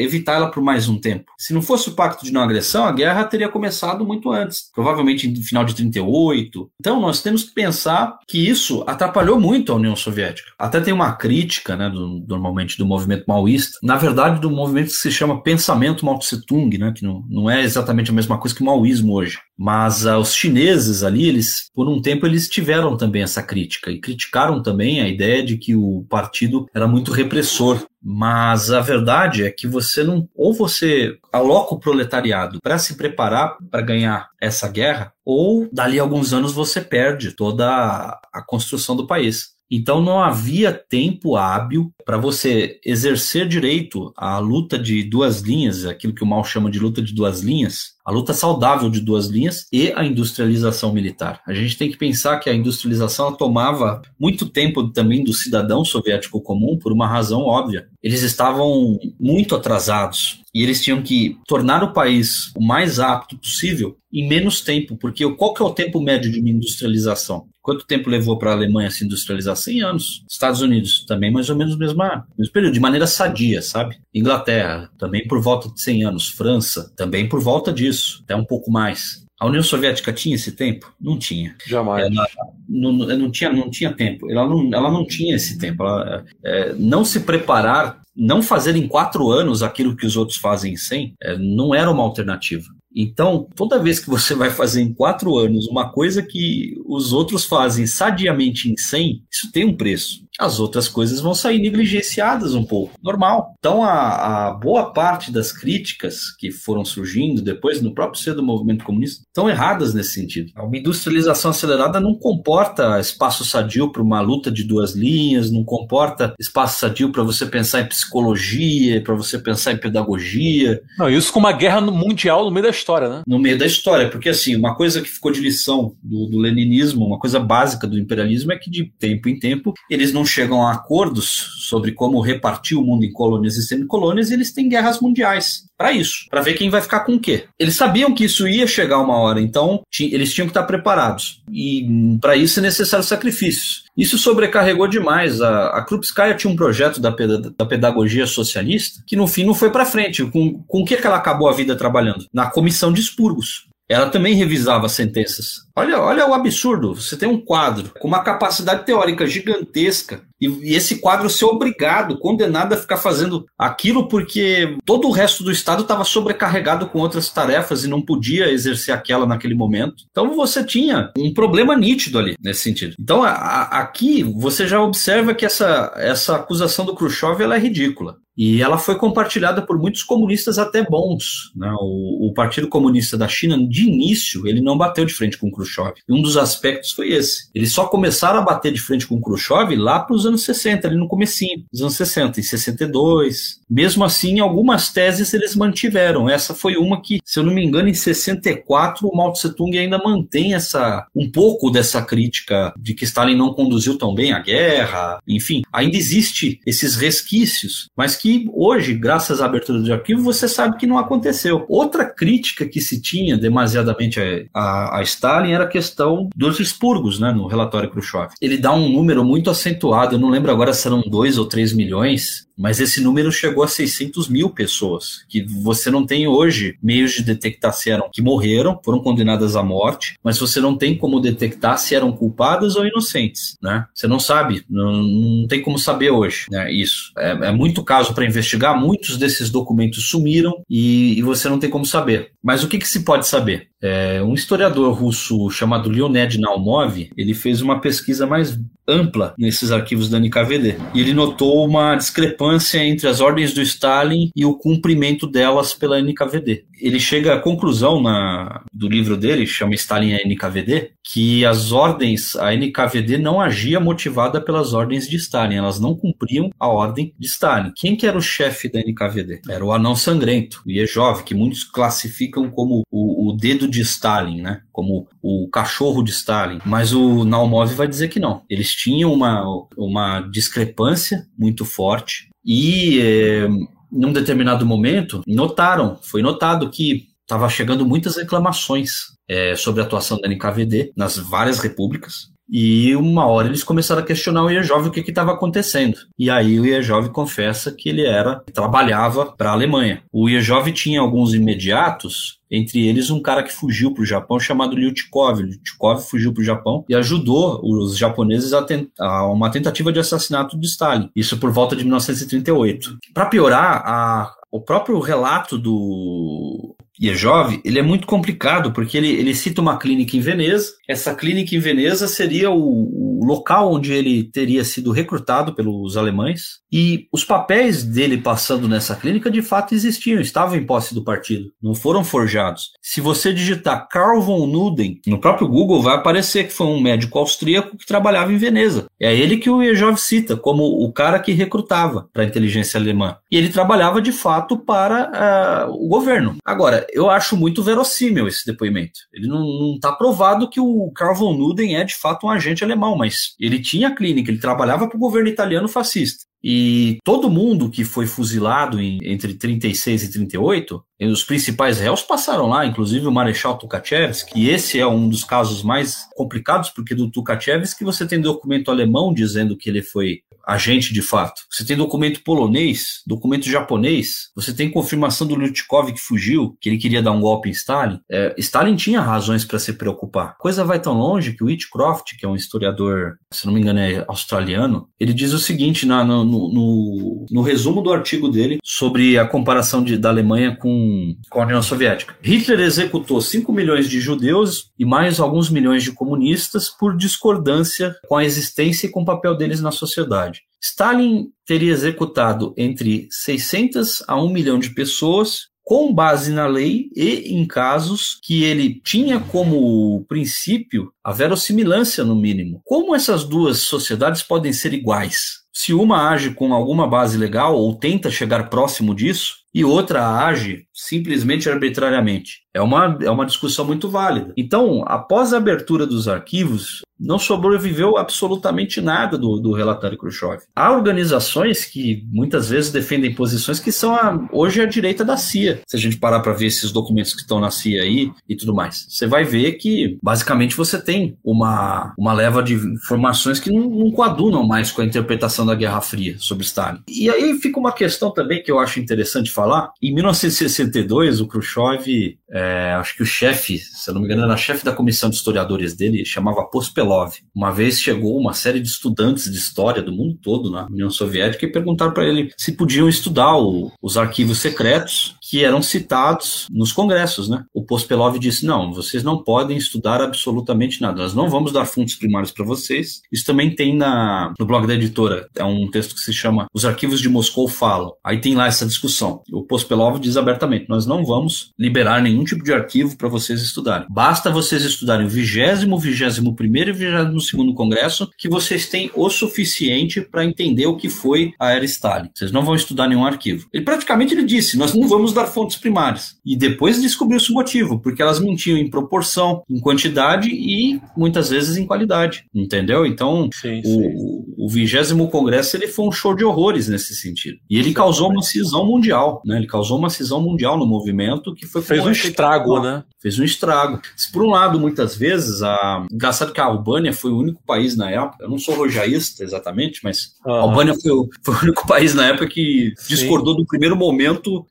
Speaker 4: evitar ela por mais um tempo. Se não fosse o pacto de não agressão, a guerra teria começado muito antes, provavelmente no final de 38. Então nós temos que pensar que isso atrapalhou muito a União Soviética. Até tem uma crítica, né, do, normalmente do movimento maoísta, na verdade do movimento que se chama pensamento Mao Tse Tung, né, que não, não é exatamente a mesma coisa que o maoísmo hoje. Mas uh, os chineses ali, eles, por um tempo, eles tiveram também essa crítica e criticaram também a ideia de que o partido era muito repressor. Mas a verdade é que você não. Ou você aloca o proletariado para se preparar para ganhar essa guerra, ou dali a alguns anos você perde toda a, a construção do país. Então não havia tempo hábil para você exercer direito à luta de duas linhas, aquilo que o Mal chama de luta de duas linhas, a luta saudável de duas linhas e a industrialização militar. A gente tem que pensar que a industrialização tomava muito tempo também do cidadão soviético comum por uma razão óbvia. Eles estavam muito atrasados e eles tinham que tornar o país o mais apto possível em menos tempo, porque qual que é o tempo médio de uma industrialização? Quanto tempo levou para a Alemanha se industrializar? 100 anos. Estados Unidos, também mais ou menos o mesmo, mesmo período, de maneira sadia, sabe? Inglaterra, também por volta de 100 anos. França, também por volta disso, até um pouco mais. A União Soviética tinha esse tempo? Não tinha.
Speaker 1: Jamais.
Speaker 4: Ela não, não, tinha, não tinha tempo. Ela não, ela não tinha esse tempo. Ela, é, não se preparar, não fazer em quatro anos aquilo que os outros fazem em cem, é, não era uma alternativa. Então, toda vez que você vai fazer em quatro anos uma coisa que os outros fazem sadiamente em 100, isso tem um preço as outras coisas vão sair negligenciadas um pouco, normal. Então, a, a, boa parte das críticas que foram surgindo depois no próprio ser do movimento comunista estão erradas nesse sentido. Uma industrialização acelerada não comporta espaço sadio para uma luta de duas linhas, não comporta espaço sadio para você pensar em psicologia, para você pensar em pedagogia.
Speaker 1: Não, isso com uma guerra mundial no meio da história, né?
Speaker 4: No meio da história, porque assim, uma coisa que ficou de lição do, do leninismo, uma coisa básica do imperialismo é que de tempo em tempo eles não chegam a acordos sobre como repartir o mundo em colônias e semicolônias eles têm guerras mundiais para isso, para ver quem vai ficar com o quê. Eles sabiam que isso ia chegar uma hora, então eles tinham que estar preparados. E para isso é necessário sacrifícios. Isso sobrecarregou demais. A, a Krupskaya tinha um projeto da, da pedagogia socialista que no fim não foi para frente. Com, com o que, que ela acabou a vida trabalhando? Na comissão de expurgos ela também revisava as sentenças. Olha, olha o absurdo. Você tem um quadro com uma capacidade teórica gigantesca e, e, esse quadro ser obrigado, condenado a ficar fazendo aquilo porque todo o resto do Estado estava sobrecarregado com outras tarefas e não podia exercer aquela naquele momento. Então você tinha um problema nítido ali nesse sentido. Então a, a, aqui você já observa que essa, essa acusação do Khrushchev ela é ridícula. E ela foi compartilhada por muitos comunistas até bons. Né? O, o, Partido Comunista da China, de início, ele não bateu de frente com Khrushchev. E um dos aspectos foi esse. Eles só começaram a bater de frente com Khrushchev lá para os anos 60, ali no comecinho, dos anos 60, em 62. Mesmo assim, algumas teses eles mantiveram. Essa foi uma que, se eu não me engano, em 64, o Mao Tse Tung ainda mantém essa um pouco dessa crítica de que Stalin não conduziu tão bem a guerra. Enfim, ainda existe esses resquícios, mas que que hoje, graças à abertura de arquivo, você sabe que não aconteceu. Outra crítica que se tinha demasiadamente a, a, a Stalin era a questão dos expurgos, né, no relatório Khrushchev. Ele dá um número muito acentuado, eu não lembro agora se eram 2 ou 3 milhões, mas esse número chegou a 600 mil pessoas, que você não tem hoje meios de detectar se eram que morreram, foram condenadas à morte, mas você não tem como detectar se eram culpadas ou inocentes, né? Você não sabe, não, não tem como saber hoje, né? Isso é, é muito caso para investigar, muitos desses documentos sumiram e, e, você não tem como saber. Mas o que, que se pode saber? É, um historiador russo chamado Leonid Naumov, ele fez uma pesquisa mais ampla nesses arquivos da NKVD. E ele notou uma discrepância entre as ordens do Stalin e o cumprimento delas pela NKVD. Ele chega à conclusão na, do livro dele, chama Stalin a NKVD, que as ordens, a NKVD não agia motivada pelas ordens de Stalin, elas não cumpriam a ordem de Stalin. Quem que era o chefe da NKVD? Era o anão sangrento, o Yezhov, que muitos classificam como o, o dedo de Stalin, né? como o cachorro de Stalin. Mas o Naumov vai dizer que não. Eles tinham uma, uma discrepância muito forte e, é, num determinado momento, notaram, foi notado que estava chegando muitas reclamações é, sobre a atuação da NKVD nas várias repúblicas. E uma hora eles começaram a questionar o Iejov o que estava acontecendo. E aí o Iejov confessa que ele era trabalhava para a Alemanha. O Iejov tinha alguns imediatos entre eles um cara que fugiu para o Japão chamado Lyutikov. Lyutikov fugiu para o Japão e ajudou os japoneses a, a, uma tentativa de assassinato de Stalin. Isso por volta de 1938. Para piorar, a, o próprio relato do Yejov, ele é muito complicado, porque ele, ele cita uma clínica em Veneza. Essa clínica em Veneza seria o, o local onde ele teria sido recrutado pelos alemães. E os papéis dele passando nessa clínica de fato existiam, estavam em posse do partido, não foram forjados. Se você digitar Carl von Nuden no próprio Google, vai aparecer que foi um médico austríaco que trabalhava em Veneza. É ele que o Yejov cita como o cara que recrutava para a inteligência alemã. E ele trabalhava de fato para uh, o governo. Agora, eu acho muito verossímil esse depoimento. Ele não está provado que o Carl von Nuden é de fato um agente alemão, mas ele tinha clínica, ele trabalhava para o governo italiano fascista. E todo mundo que foi fuzilado em, entre 36 e 38, os principais réus passaram lá, inclusive o Marechal Tukachevsky, e esse é um dos casos mais complicados, porque do Tukachevsky você tem documento alemão dizendo que ele foi agente de fato. Você tem documento polonês, documento japonês, você tem confirmação do Lutkov que fugiu, que ele queria dar um golpe em Stalin. É, Stalin tinha razões para se preocupar. A coisa vai tão longe que o Hitchcroft, que é um historiador, se não me engano é australiano, ele diz o seguinte na, no, no, no, resumo do artigo dele sobre a comparação de, da Alemanha com, com a União Soviética. Hitler executou 5 milhões de judeus e mais alguns milhões de comunistas por discordância com a existência e com o papel deles na sociedade. Stalin teria executado entre 600 a 1 milhão de pessoas com base na lei e em casos que ele tinha como princípio a verossimilância, no mínimo. Como essas duas sociedades podem ser iguais? Se uma age com alguma base legal ou tenta chegar próximo disso, e outra age simplesmente arbitrariamente. É uma, é uma discussão muito válida. Então, após a abertura dos arquivos, não sobreviveu absolutamente nada do, do relatório Khrushchev. Há organizações que muitas vezes defendem posições que são a, hoje a direita da CIA. Se a gente parar para ver esses documentos que estão na CIA aí e tudo mais, você vai ver que basicamente você tem uma, uma leva de informações que não, não coadunam mais com a interpretação da Guerra Fria sobre Stalin. E aí fica uma questão também que eu acho interessante falar. Em 1962, o Khrushchev, é, acho que o chefe, se eu não me engano, era chefe da comissão de historiadores dele, chamava Pospelov. Uma vez chegou uma série de estudantes de história do mundo todo na União Soviética e perguntaram para ele se podiam estudar o, os arquivos secretos que eram citados nos congressos, né? O Pospelov disse: não, vocês não podem estudar absolutamente nada. Nós não vamos dar fontes primários para vocês. Isso também tem na, no blog da editora. É um texto que se chama Os Arquivos de Moscou Falam. Aí tem lá essa discussão. O Pospelov diz abertamente: nós não vamos liberar nenhum tipo de arquivo para vocês estudarem. Basta vocês estudarem o vigésimo, vigésimo primeiro e vigésimo segundo congresso que vocês têm o suficiente para entender o que foi a era Stalin. Vocês não vão estudar nenhum arquivo. Ele praticamente ele disse: nós não vamos dar dar fontes primárias. E depois descobriu-se o motivo, porque elas mentiam em proporção, em quantidade e muitas vezes em qualidade, entendeu? Então, sim, o vigésimo congresso ele foi um show de horrores nesse sentido. E ele causou uma cisão mundial, né? Ele causou uma cisão mundial no movimento que foi
Speaker 1: fez um estrago, né?
Speaker 4: Fez um estrago. Se por um lado, muitas vezes, a engraçado que a Albânia foi o único país na época. Eu não sou rojaísta exatamente, mas uhum. a Albânia foi o, foi o, único país na época que discordou do primeiro momento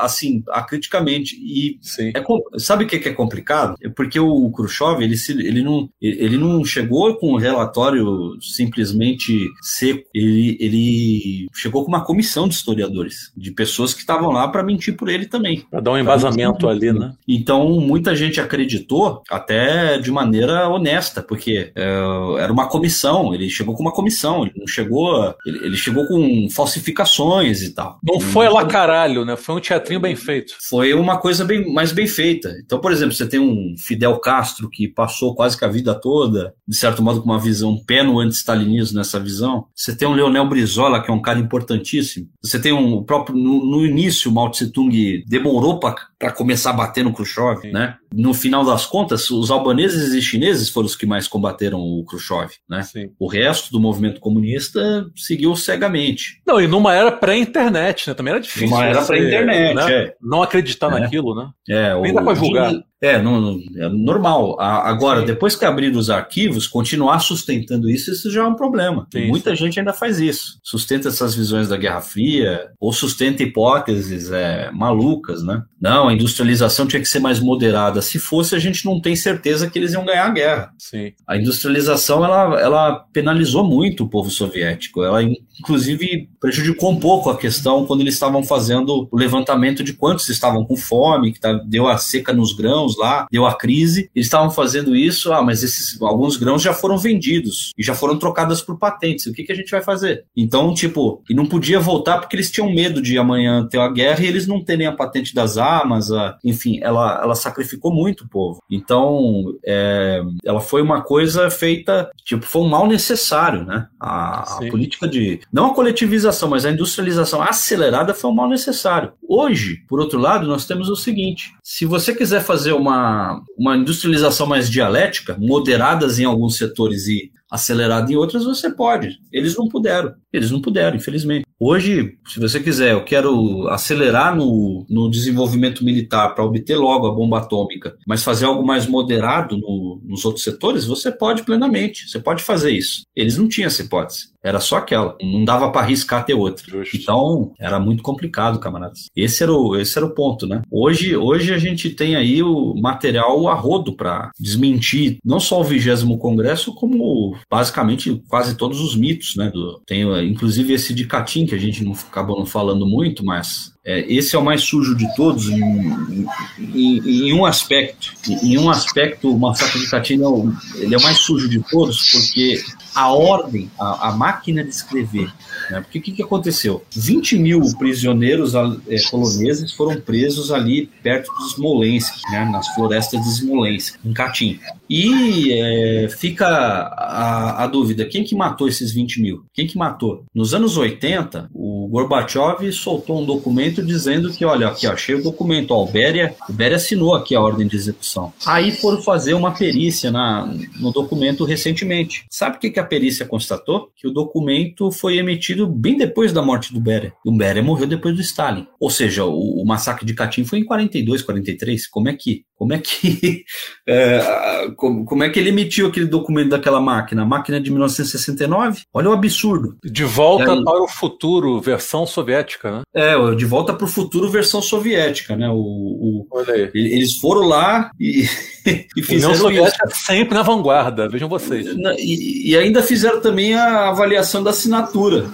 Speaker 4: assim, acriticamente. E é, sabe o que é complicado? É porque o Khrushchev, ele, se, ele, não, ele não chegou com um relatório simplesmente seco. Ele, ele chegou com uma comissão de historiadores, de pessoas que estavam lá para mentir por ele também.
Speaker 1: Para dar um embasamento ali, né?
Speaker 4: Então, muita gente acreditou, até de maneira honesta, porque é, era uma comissão, ele chegou com uma comissão, ele não chegou. Ele, ele chegou com falsificações e tal.
Speaker 1: Não foi lá caralho, né? Foi um teatrinho bem feito.
Speaker 4: Foi uma coisa bem, mais bem feita. Então, por exemplo, você tem um Fidel Castro que passou quase que a vida toda, de certo modo, com uma visão pé no anti-stalinismo nessa visão. Você tem um Leonel Brizola, que é um cara importantíssimo. Você tem um próprio, no, no início, o Mao Tse Tung demorou para começar a bater no Khrushchev, né? No final das contas, os albaneses e chineses foram os que mais combateram o Khrushchev, né? Sim. O resto do movimento comunista seguiu cegamente.
Speaker 1: Não, e numa era pré-internet, né? Também era difícil.
Speaker 4: Numa era pré-internet, né?
Speaker 1: é. Não acreditar é. naquilo, né?
Speaker 4: É,
Speaker 1: Nem dá pra julgar.
Speaker 4: É, não, é normal. Agora, Sim. depois que abrir os arquivos, continuar sustentando isso, isso já é um problema. Sim, Muita gente ainda faz isso. Sustenta essas visões da Guerra Fria, ou sustenta hipóteses é, malucas, né? Não, a industrialização tinha que ser mais moderada. Se fosse, a gente não tem certeza que eles iam ganhar a guerra.
Speaker 1: Sim.
Speaker 4: A industrialização, ela, ela penalizou muito o povo soviético. Ela, inclusive, prejudicou um pouco a questão quando eles estavam fazendo o levantamento de quantos estavam com fome, que tá, deu a seca nos grãos lá, deu a crise. Eles estavam fazendo isso, ah, mas esses alguns grãos já foram vendidos e já foram trocados por patentes. O que, que a gente vai fazer? Então, tipo, e não podia voltar porque eles tinham medo de amanhã ter a guerra e eles não terem a patente das armas, a, enfim, ela, ela sacrificou muito o povo. Então, é, ela foi uma coisa feita, tipo, foi um mal necessário, né? A, a política de, não a coletivização, mas a industrialização acelerada foi um mal necessário. Hoje, por outro lado, nós temos o seguinte: se você quiser fazer uma, uma industrialização mais dialética, moderadas em alguns setores e acelerada em outras, você pode. Eles não puderam. Eles não puderam, infelizmente. Hoje, se você quiser, eu quero acelerar no, no desenvolvimento militar para obter logo a bomba atômica, mas fazer algo mais moderado no, nos outros setores, você pode plenamente. Você pode fazer isso. Eles não tinham essa hipótese. Era só aquela. Não dava para arriscar ter outra. Justo. Então, era muito complicado, camaradas. Esse era o, esse era o ponto, né? Hoje, hoje a gente tem aí o material a rodo para desmentir não só o vigésimo congresso, como basicamente quase todos os mitos, né? Do, tem inclusive esse de Catim, que a gente não acabou não falando muito, mas é, esse é o mais sujo de todos em, em, em um aspecto. Em um aspecto, o massacre de Catim é ele é o mais sujo de todos, porque a ordem, a, a máquina de escrever. Né? Porque o que, que, aconteceu? 20 mil prisioneiros é, poloneses foram presos ali perto de Smolensk, né? nas florestas de Smolensk, em Katyn. E é, fica a, a, dúvida: quem que matou esses 20 mil? Quem que matou? Nos anos 80, o Gorbachev soltou um documento dizendo que, olha, aqui, achei o documento, ó, o Beria, o Beria assinou aqui a ordem de execução. Aí foram fazer uma perícia na, no documento recentemente. Sabe o que, que perícia constatou? Que o documento foi emitido bem depois da morte do Beria. O Beria morreu depois do Stalin. Ou seja, o, o massacre de Katyn foi em 42, 43. Como é que como é que é, como, como, é que ele emitiu aquele documento daquela máquina? A máquina de 1969? Olha o absurdo.
Speaker 1: De volta aí, para o futuro, versão soviética, né?
Speaker 4: É, de volta para o futuro, versão soviética, né? O, o Olha aí. Eles foram lá e,
Speaker 1: e fizeram União Soviética isso. sempre na vanguarda, vejam vocês.
Speaker 4: E, e ainda fizeram também a avaliação da assinatura.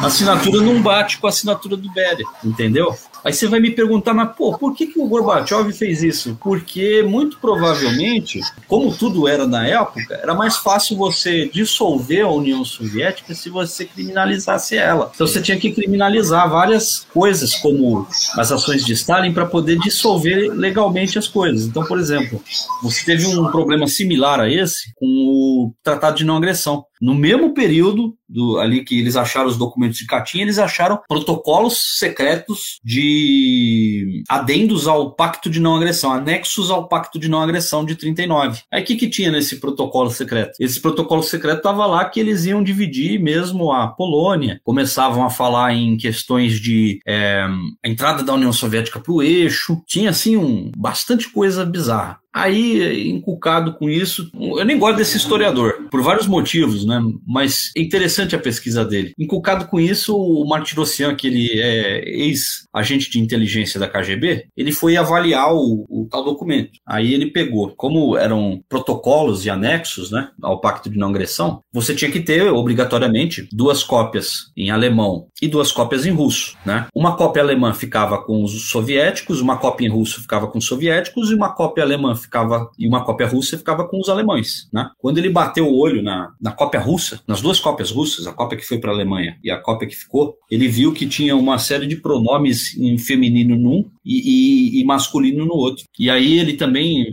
Speaker 4: A assinatura não bate com a assinatura do Beria, entendeu? Aí você vai me perguntar, mas pô, por que, que o Gorbachev fez isso? Porque muito provavelmente, como tudo era na época, era mais fácil você dissolver a União Soviética se você criminalizasse ela. Então você tinha que criminalizar várias coisas, como as ações de Stalin, para poder dissolver legalmente as coisas. Então, por exemplo, você teve um problema similar a esse com o Tratado de Não Agressão. No mesmo período do, ali que eles acharam os documentos de Katyn, eles acharam protocolos secretos de adendos ao Pacto de Não Agressão, anexos ao Pacto de Não Agressão de 39. Aí o que, que tinha nesse protocolo secreto? Esse protocolo secreto estava lá que eles iam dividir mesmo a Polônia. Começavam a falar em questões de é, a entrada da União Soviética para o eixo. Tinha assim um, bastante coisa bizarra. Aí, encucado com isso, eu nem gosto desse historiador, por vários motivos, né? Mas é interessante a pesquisa dele. Encucado com isso, o Martirosyan, que ele é ex-agente de inteligência da KGB, ele foi avaliar o, o, tal documento. Aí ele pegou, como eram protocolos e anexos, né, ao Pacto de Não Agressão, você tinha que ter, obrigatoriamente, duas cópias em alemão e duas cópias em russo, né? Uma cópia alemã ficava com os soviéticos, uma cópia em russo ficava com os soviéticos e uma cópia alemã ficava e uma cópia russa ficava com os alemães, né? Quando ele bateu o olho na, na cópia russa, nas duas cópias russas, a cópia que foi para a Alemanha e a cópia que ficou, ele viu que tinha uma série de pronomes em feminino num e, e, e masculino no outro. E aí ele também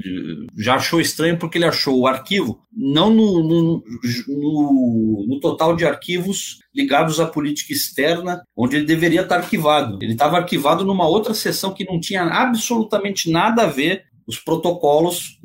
Speaker 4: já achou estranho porque ele achou o arquivo não no, no, no, no total de arquivos ligados à política externa, onde ele deveria estar arquivado. Ele estava arquivado numa outra seção que não tinha absolutamente nada a ver os protocolos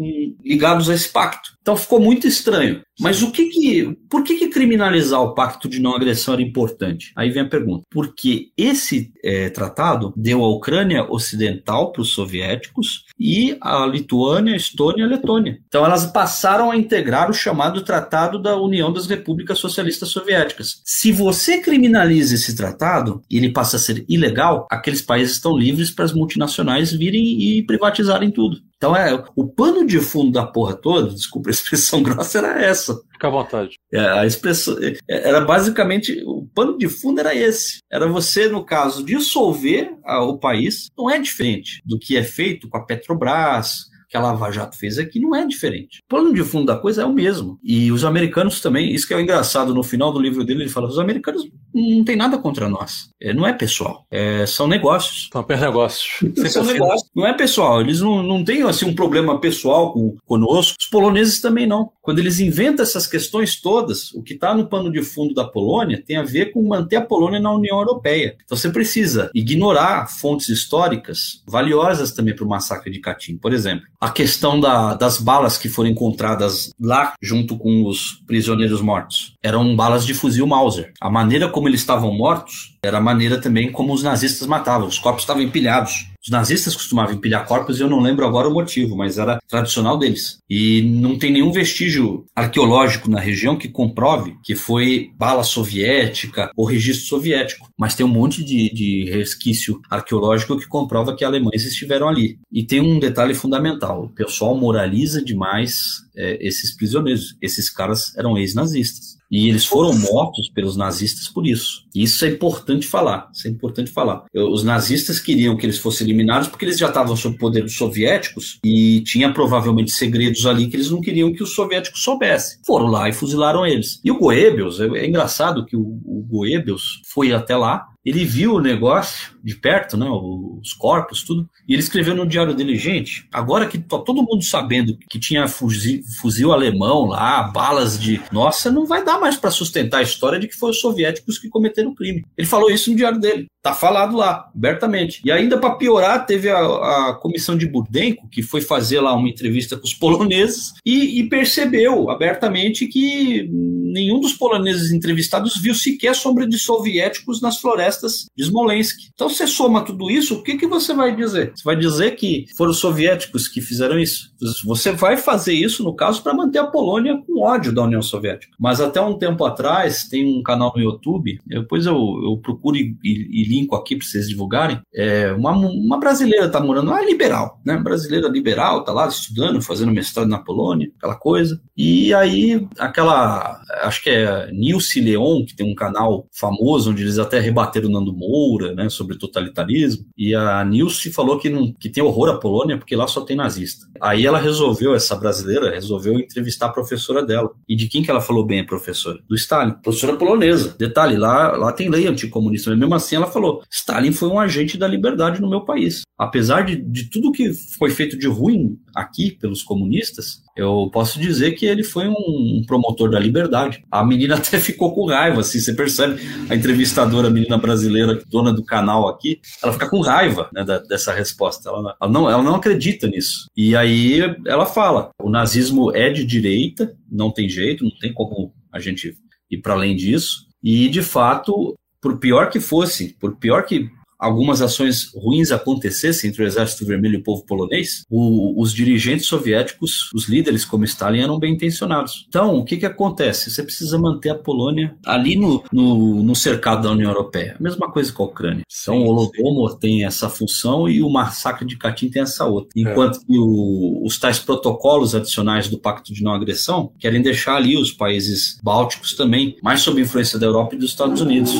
Speaker 4: ligados a esse pacto. Então ficou muito estranho. Mas o que que, por que, que criminalizar o pacto de não agressão era importante? Aí vem a pergunta. Porque esse é, tratado deu a Ucrânia Ocidental para os soviéticos e a Lituânia, a Estônia e a Letônia. Então elas passaram a integrar o chamado Tratado da União das Repúblicas Socialistas Soviéticas. Se você criminaliza esse tratado e ele passa a ser ilegal, aqueles países estão livres para as multinacionais virem e privatizarem tudo. Então é o pano de fundo da porra toda, desculpa a expressão grossa, era essa.
Speaker 1: Fica à vontade.
Speaker 4: É, a expressão é, era basicamente o pano de fundo era esse. Era você, no caso, dissolver a, o país. Não é diferente do que é feito com a Petrobras, que a Lava Jato fez aqui não é diferente. O plano de fundo da coisa é o mesmo. E os americanos também, isso que é engraçado, no final do livro dele ele fala, os americanos não tem nada contra nós. É, não é pessoal, é, são negócios.
Speaker 1: São apenas negócios.
Speaker 4: são assim, negócios. Não é pessoal, eles não, não têm assim, um problema pessoal com, conosco. Os poloneses também não. Quando eles inventam essas questões todas, o que está no pano de fundo da Polônia tem a ver com manter a Polônia na União Europeia. Então você precisa ignorar fontes históricas valiosas também para o massacre de Katyn. Por exemplo, a questão da, das balas que foram encontradas lá junto com os prisioneiros mortos. Eram balas de fuzil Mauser. A maneira como eles estavam mortos era a maneira também como os nazistas matavam. Os corpos estavam empilhados. Os nazistas costumavam empilhar corpos e eu não lembro agora o motivo, mas era tradicional deles. E não tem nenhum vestígio arqueológico na região que comprove que foi bala soviética ou registro soviético. Mas tem um monte de, de resquício arqueológico que comprova que alemães estiveram ali. E tem um detalhe fundamental: o pessoal moraliza demais é, esses prisioneiros. Esses caras eram ex-nazistas. E eles foram mortos pelos nazistas por isso. Isso é importante falar. Isso é importante falar. Os nazistas queriam que eles fossem eliminados porque eles já estavam sob o poder dos soviéticos e tinha provavelmente segredos ali que eles não queriam que os soviéticos soubessem. Foram lá e fuzilaram eles. E o Goebbels, é, é engraçado que o Goebbels foi até lá ele viu o negócio de perto, né, os corpos, tudo, e ele escreveu no diário dele, gente, agora que tá todo mundo sabendo que tinha fuzil, fuzil alemão lá, balas de, nossa, não vai dar mais para sustentar a história de que foram os soviéticos que cometeram o crime. Ele falou isso no diário dele. Tá falado lá, abertamente. E ainda para piorar, teve a, a, comissão de Burdenko, que foi fazer lá uma entrevista com os poloneses e, e percebeu abertamente que nenhum dos poloneses entrevistados viu sequer sombra de soviéticos nas florestas de Smolensk. Então você soma tudo isso, o que, que você vai dizer? Você vai dizer que foram os soviéticos que fizeram isso? Você vai fazer isso, no caso, para manter a Polônia com ódio da União Soviética. Mas até um tempo atrás, tem um canal no YouTube, depois eu, eu procuro e, e, e linko aqui para vocês divulgarem, é, uma, uma brasileira está morando, uma liberal, né? Brasileira liberal, está lá estudando, fazendo mestrado na Polônia, aquela coisa. E aí, aquela, acho que é Nilce Leon, que tem um canal famoso, onde eles até rebateram o Nando Moura, né, sobre totalitarismo. E a Nilce falou que, não, que tem horror à Polônia porque lá só tem nazista. Aí ela resolveu, essa brasileira, resolveu entrevistar a professora dela. E de quem que ela falou bem, a professora? Do Stalin. Professora polonesa. Detalhe, lá, lá tem lei anticomunista, mas mesmo assim ela falou: Stalin foi um agente da liberdade no meu país. Apesar de, de tudo que foi feito de ruim aqui pelos comunistas, eu posso dizer que ele foi um promotor da liberdade. A menina até ficou com raiva, assim, você percebe a entrevistadora, a menina brasileira, dona do canal aqui, ela fica com raiva né, da, dessa resposta. Ela, ela, não, ela não acredita nisso. E aí ela fala: o nazismo é de direita, não tem jeito, não tem como a gente ir para além disso. E, de fato, por pior que fosse, por pior que algumas ações ruins acontecessem entre o Exército Vermelho e o povo polonês, o, os dirigentes soviéticos, os líderes como Stalin, eram bem intencionados. Então, o que, que acontece? Você precisa manter a Polônia ali no, no, no cercado da União Europeia. A mesma coisa com a Ucrânia. Sim, então, o Holodomor tem essa função e o massacre de Katyn tem essa outra. Enquanto é. que o, os tais protocolos adicionais do Pacto de Não Agressão querem deixar ali os países bálticos também mais sob influência da Europa e dos Estados Unidos.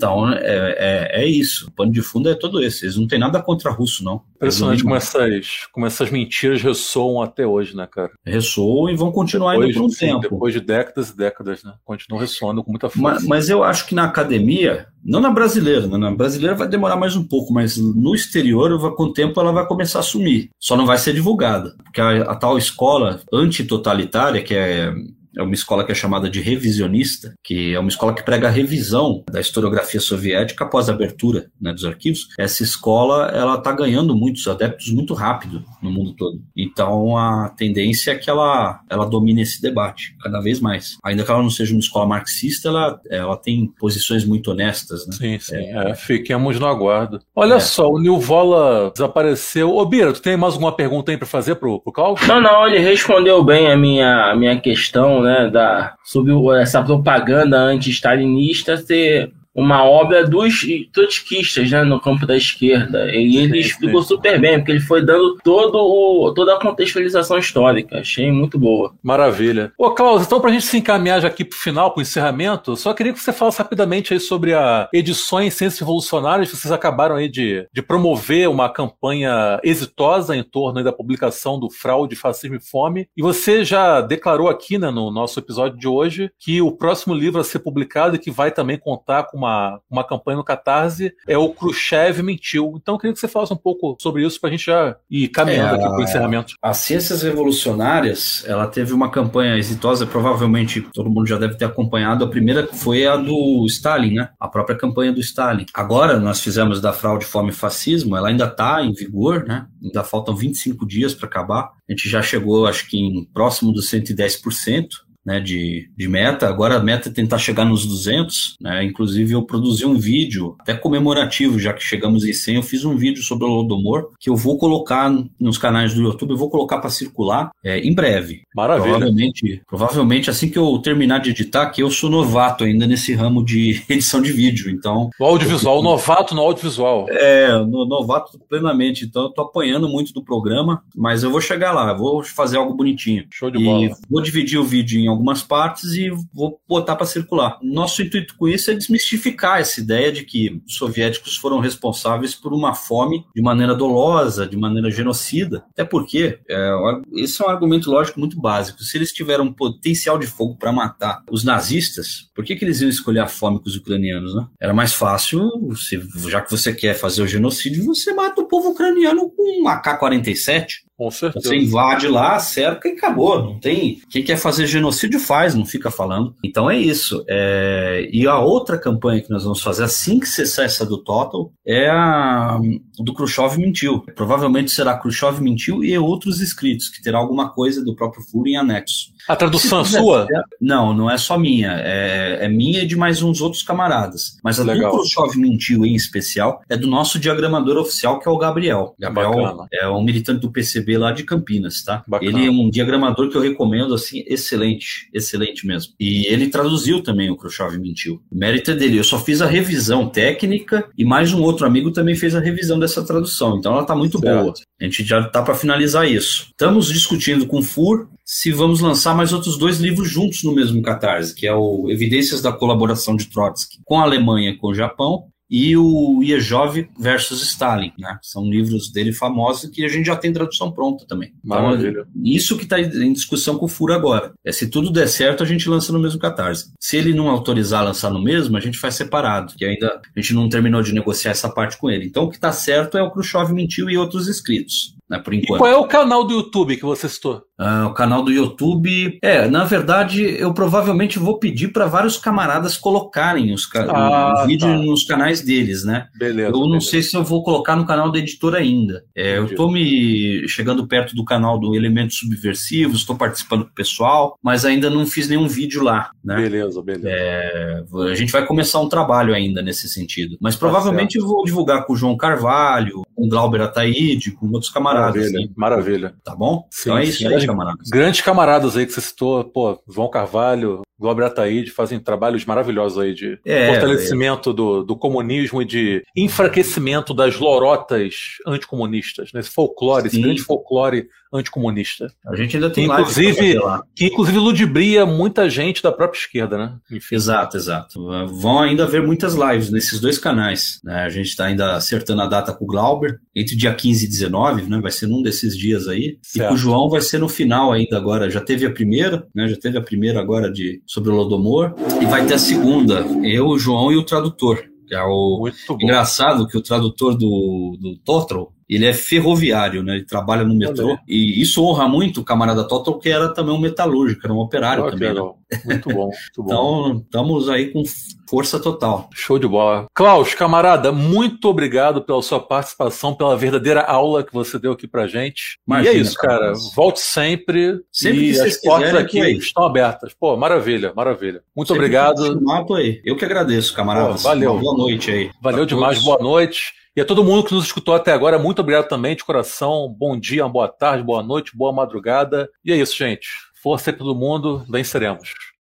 Speaker 4: Então, é, é, é, isso. O pano de fundo é todo esse. Eles não têm nada contra russo, não.
Speaker 1: Impressionante como essas, como essas mentiras ressoam até hoje, né, cara?
Speaker 4: Ressoam e vão continuar depois, ainda por um sim, tempo.
Speaker 1: Depois de décadas e décadas, né? Continuam ressoando com muita força.
Speaker 4: Mas, mas eu acho que na academia, não na brasileira, né? na brasileira vai demorar mais um pouco, mas no exterior, com o tempo, ela vai começar a sumir. Só não vai ser divulgada. Porque a, a tal escola antitotalitária, que é é uma escola que é chamada de revisionista, que é uma escola que prega a revisão da historiografia soviética após a abertura né, dos arquivos. Essa escola ela está ganhando muitos adeptos muito rápido no mundo todo. Então a tendência é que ela, ela domine esse debate cada vez mais. Ainda que ela não seja uma escola marxista, ela, ela tem posições muito honestas. Né?
Speaker 1: Sim, sim. É. É, fiquemos no aguardo. Olha é. só, o Nilvola desapareceu. Ô, Bira, tu tem mais alguma pergunta aí para fazer pro, pro Cláudio?
Speaker 3: Não, não, ele respondeu bem a minha, a minha questão, né, da, sobre essa propaganda anti-stalinista ser uma obra dos trotskistas né, no campo da esquerda. E ele explicou super bem, porque ele foi dando todo o, toda a contextualização histórica. Achei muito boa.
Speaker 1: Maravilha. Ô, Klaus, então pra gente se encaminhar já aqui pro final, pro encerramento, só queria que você falasse rapidamente aí sobre a Edições Ciências Revolucionárias. Vocês acabaram aí de, de promover uma campanha exitosa em torno da publicação do Fraude, Fascismo e Fome. E você já declarou aqui né, no nosso episódio de hoje que o próximo livro a ser publicado e que vai também contar com uma, uma campanha no Catarse é o Khrushchev Mentiu. Então eu queria que você falasse um pouco sobre isso para a gente já ir caminhando é, aqui para o encerramento.
Speaker 4: As Ciências Revolucionárias, ela teve uma campanha exitosa, provavelmente todo mundo já deve ter acompanhado. A primeira foi a do Stalin, né? A própria campanha do Stalin. Agora nós fizemos da fraude, fome e fascismo, ela ainda está em vigor, né? Ainda faltam 25 dias para acabar. A gente já chegou, acho que em próximo dos 110% né, de, de meta. Agora a meta é tentar chegar nos 200. Né? Inclusive, eu produzi um vídeo, até comemorativo, já que chegamos em 100. Eu fiz um vídeo sobre o Lodomor, que eu vou colocar nos canais do YouTube, eu vou colocar para circular é, em breve.
Speaker 1: Maravilha.
Speaker 4: Provavelmente, provavelmente, assim que eu terminar de editar, que eu sou novato ainda nesse ramo de edição de vídeo. Então.
Speaker 1: O audiovisual, eu, novato no audiovisual.
Speaker 4: É, no, novato plenamente. Então, eu tô apanhando muito do programa, mas eu vou chegar lá, vou fazer algo bonitinho.
Speaker 1: Show de bola.
Speaker 4: E vou dividir o vídeo em algumas partes e vou botar para circular. Nosso intuito com isso é desmistificar essa ideia de que os soviéticos foram responsáveis por uma fome de maneira dolosa, de maneira genocida. Até porque é, esse é um argumento lógico muito básico. Se eles tiveram um potencial de fogo para matar os nazistas, por que, que eles iam escolher a fome com os ucranianos? Né? Era mais fácil, se, já que você quer fazer o genocídio, você mata o povo ucraniano com um AK-47.
Speaker 1: Com certeza.
Speaker 4: Você invade lá, cerca e acabou. Não tem. Quem quer fazer genocídio faz, não fica falando. Então é isso. É... E a outra campanha que nós vamos fazer assim que cessar essa do Total é a do Khrushchev mentiu. Provavelmente será Khrushchev mentiu e outros escritos, que terá alguma coisa do próprio Furo em anexo.
Speaker 1: A tradução é sua?
Speaker 4: Não, não é só minha. É, é, minha e de mais uns outros camaradas. Mas a Legal. do Khrushchev mentiu em especial é do nosso diagramador oficial, que é o Gabriel. Gabriel Bacana. é um militante do PCB lá de Campinas, tá? Bacana. Ele é um diagramador que eu recomendo, assim, excelente, excelente mesmo. E ele traduziu também o Khrushchev mentiu. O mérito é dele. Eu só fiz a revisão técnica e mais um outro amigo também fez a revisão dessa tradução. Então ela tá muito certo. boa. A gente já tá para finalizar isso. Estamos discutindo com o FUR se vamos lançar mais outros dois livros juntos no mesmo Catarse, que é o Evidências da Colaboração de Trotsky com a Alemanha e com o Japão, e o Iejov versus Stalin, né? São livros dele famosos que a gente já tem tradução pronta também.
Speaker 1: Então, Maravilha.
Speaker 4: Então, isso que está em discussão com o Furo agora. É se tudo der certo, a gente lança no mesmo Catarse. Se ele não autorizar lançar no mesmo, a gente faz separado, que ainda a gente não terminou de negociar essa parte com ele. Então o que está certo é o Khrushchev mentiu e outros escritos né, por enquanto. E
Speaker 1: qual é o canal do YouTube que você citou?
Speaker 4: Ah, o canal do YouTube. É, na verdade, eu provavelmente vou pedir para vários camaradas colocarem os ah, o vídeo tá. nos canais deles, né?
Speaker 1: Beleza.
Speaker 4: Eu não
Speaker 1: beleza.
Speaker 4: sei se eu vou colocar no canal da editora ainda. É, eu estou me chegando perto do canal do Elementos Subversivos, estou participando com o pessoal, mas ainda não fiz nenhum vídeo lá, né?
Speaker 1: Beleza, beleza.
Speaker 4: É, a gente vai começar um trabalho ainda nesse sentido. Mas tá provavelmente tá eu vou divulgar com o João Carvalho, com o Glauber Ataíde, com outros camaradas
Speaker 1: camaradas. Maravilha,
Speaker 4: assim.
Speaker 1: maravilha.
Speaker 4: Tá bom?
Speaker 1: Sim, então é isso aí, camaradas. Grandes camaradas aí que você citou, pô, João Carvalho, Glauber Ataíde fazem trabalhos maravilhosos aí de é, fortalecimento é. Do, do comunismo e de enfraquecimento das lorotas anticomunistas, né? esse folclore, Sim. esse grande folclore anticomunista.
Speaker 4: A gente ainda tem
Speaker 1: inclusive que inclusive ludibria muita gente da própria esquerda, né?
Speaker 4: Enfim. Exato, exato. Vão ainda haver muitas lives nesses dois canais. Né? A gente está ainda acertando a data com o Glauber, entre dia 15 e 19, né? Vai ser num desses dias aí. Certo. E com o João vai ser no final ainda agora. Já teve a primeira, né? Já teve a primeira agora de sobre o Lodomor e vai ter a segunda, eu, o João e o tradutor Que é o engraçado que o tradutor do, do Totro, ele é ferroviário, né? Ele trabalha no metrô. E isso honra muito o camarada Totro, que era também um metalúrgico, era um operário também. Né?
Speaker 1: Muito bom, muito bom.
Speaker 4: então, estamos aí com força total.
Speaker 1: Show de bola. Klaus, camarada, muito obrigado pela sua participação, pela verdadeira aula que você deu aqui pra gente. Imagina, e é isso, cara. Volte sempre. Sempre e as portas aqui estão abertas. Pô, maravilha, maravilha. Muito sempre obrigado.
Speaker 4: aí. Eu que agradeço, camarada.
Speaker 1: valeu.
Speaker 4: boa noite aí.
Speaker 1: Valeu demais, todos. boa noite. E a todo mundo que nos escutou até agora, muito obrigado também de coração. Bom dia, boa tarde, boa noite, boa madrugada. E é isso, gente. Força aí todo mundo, venceremos.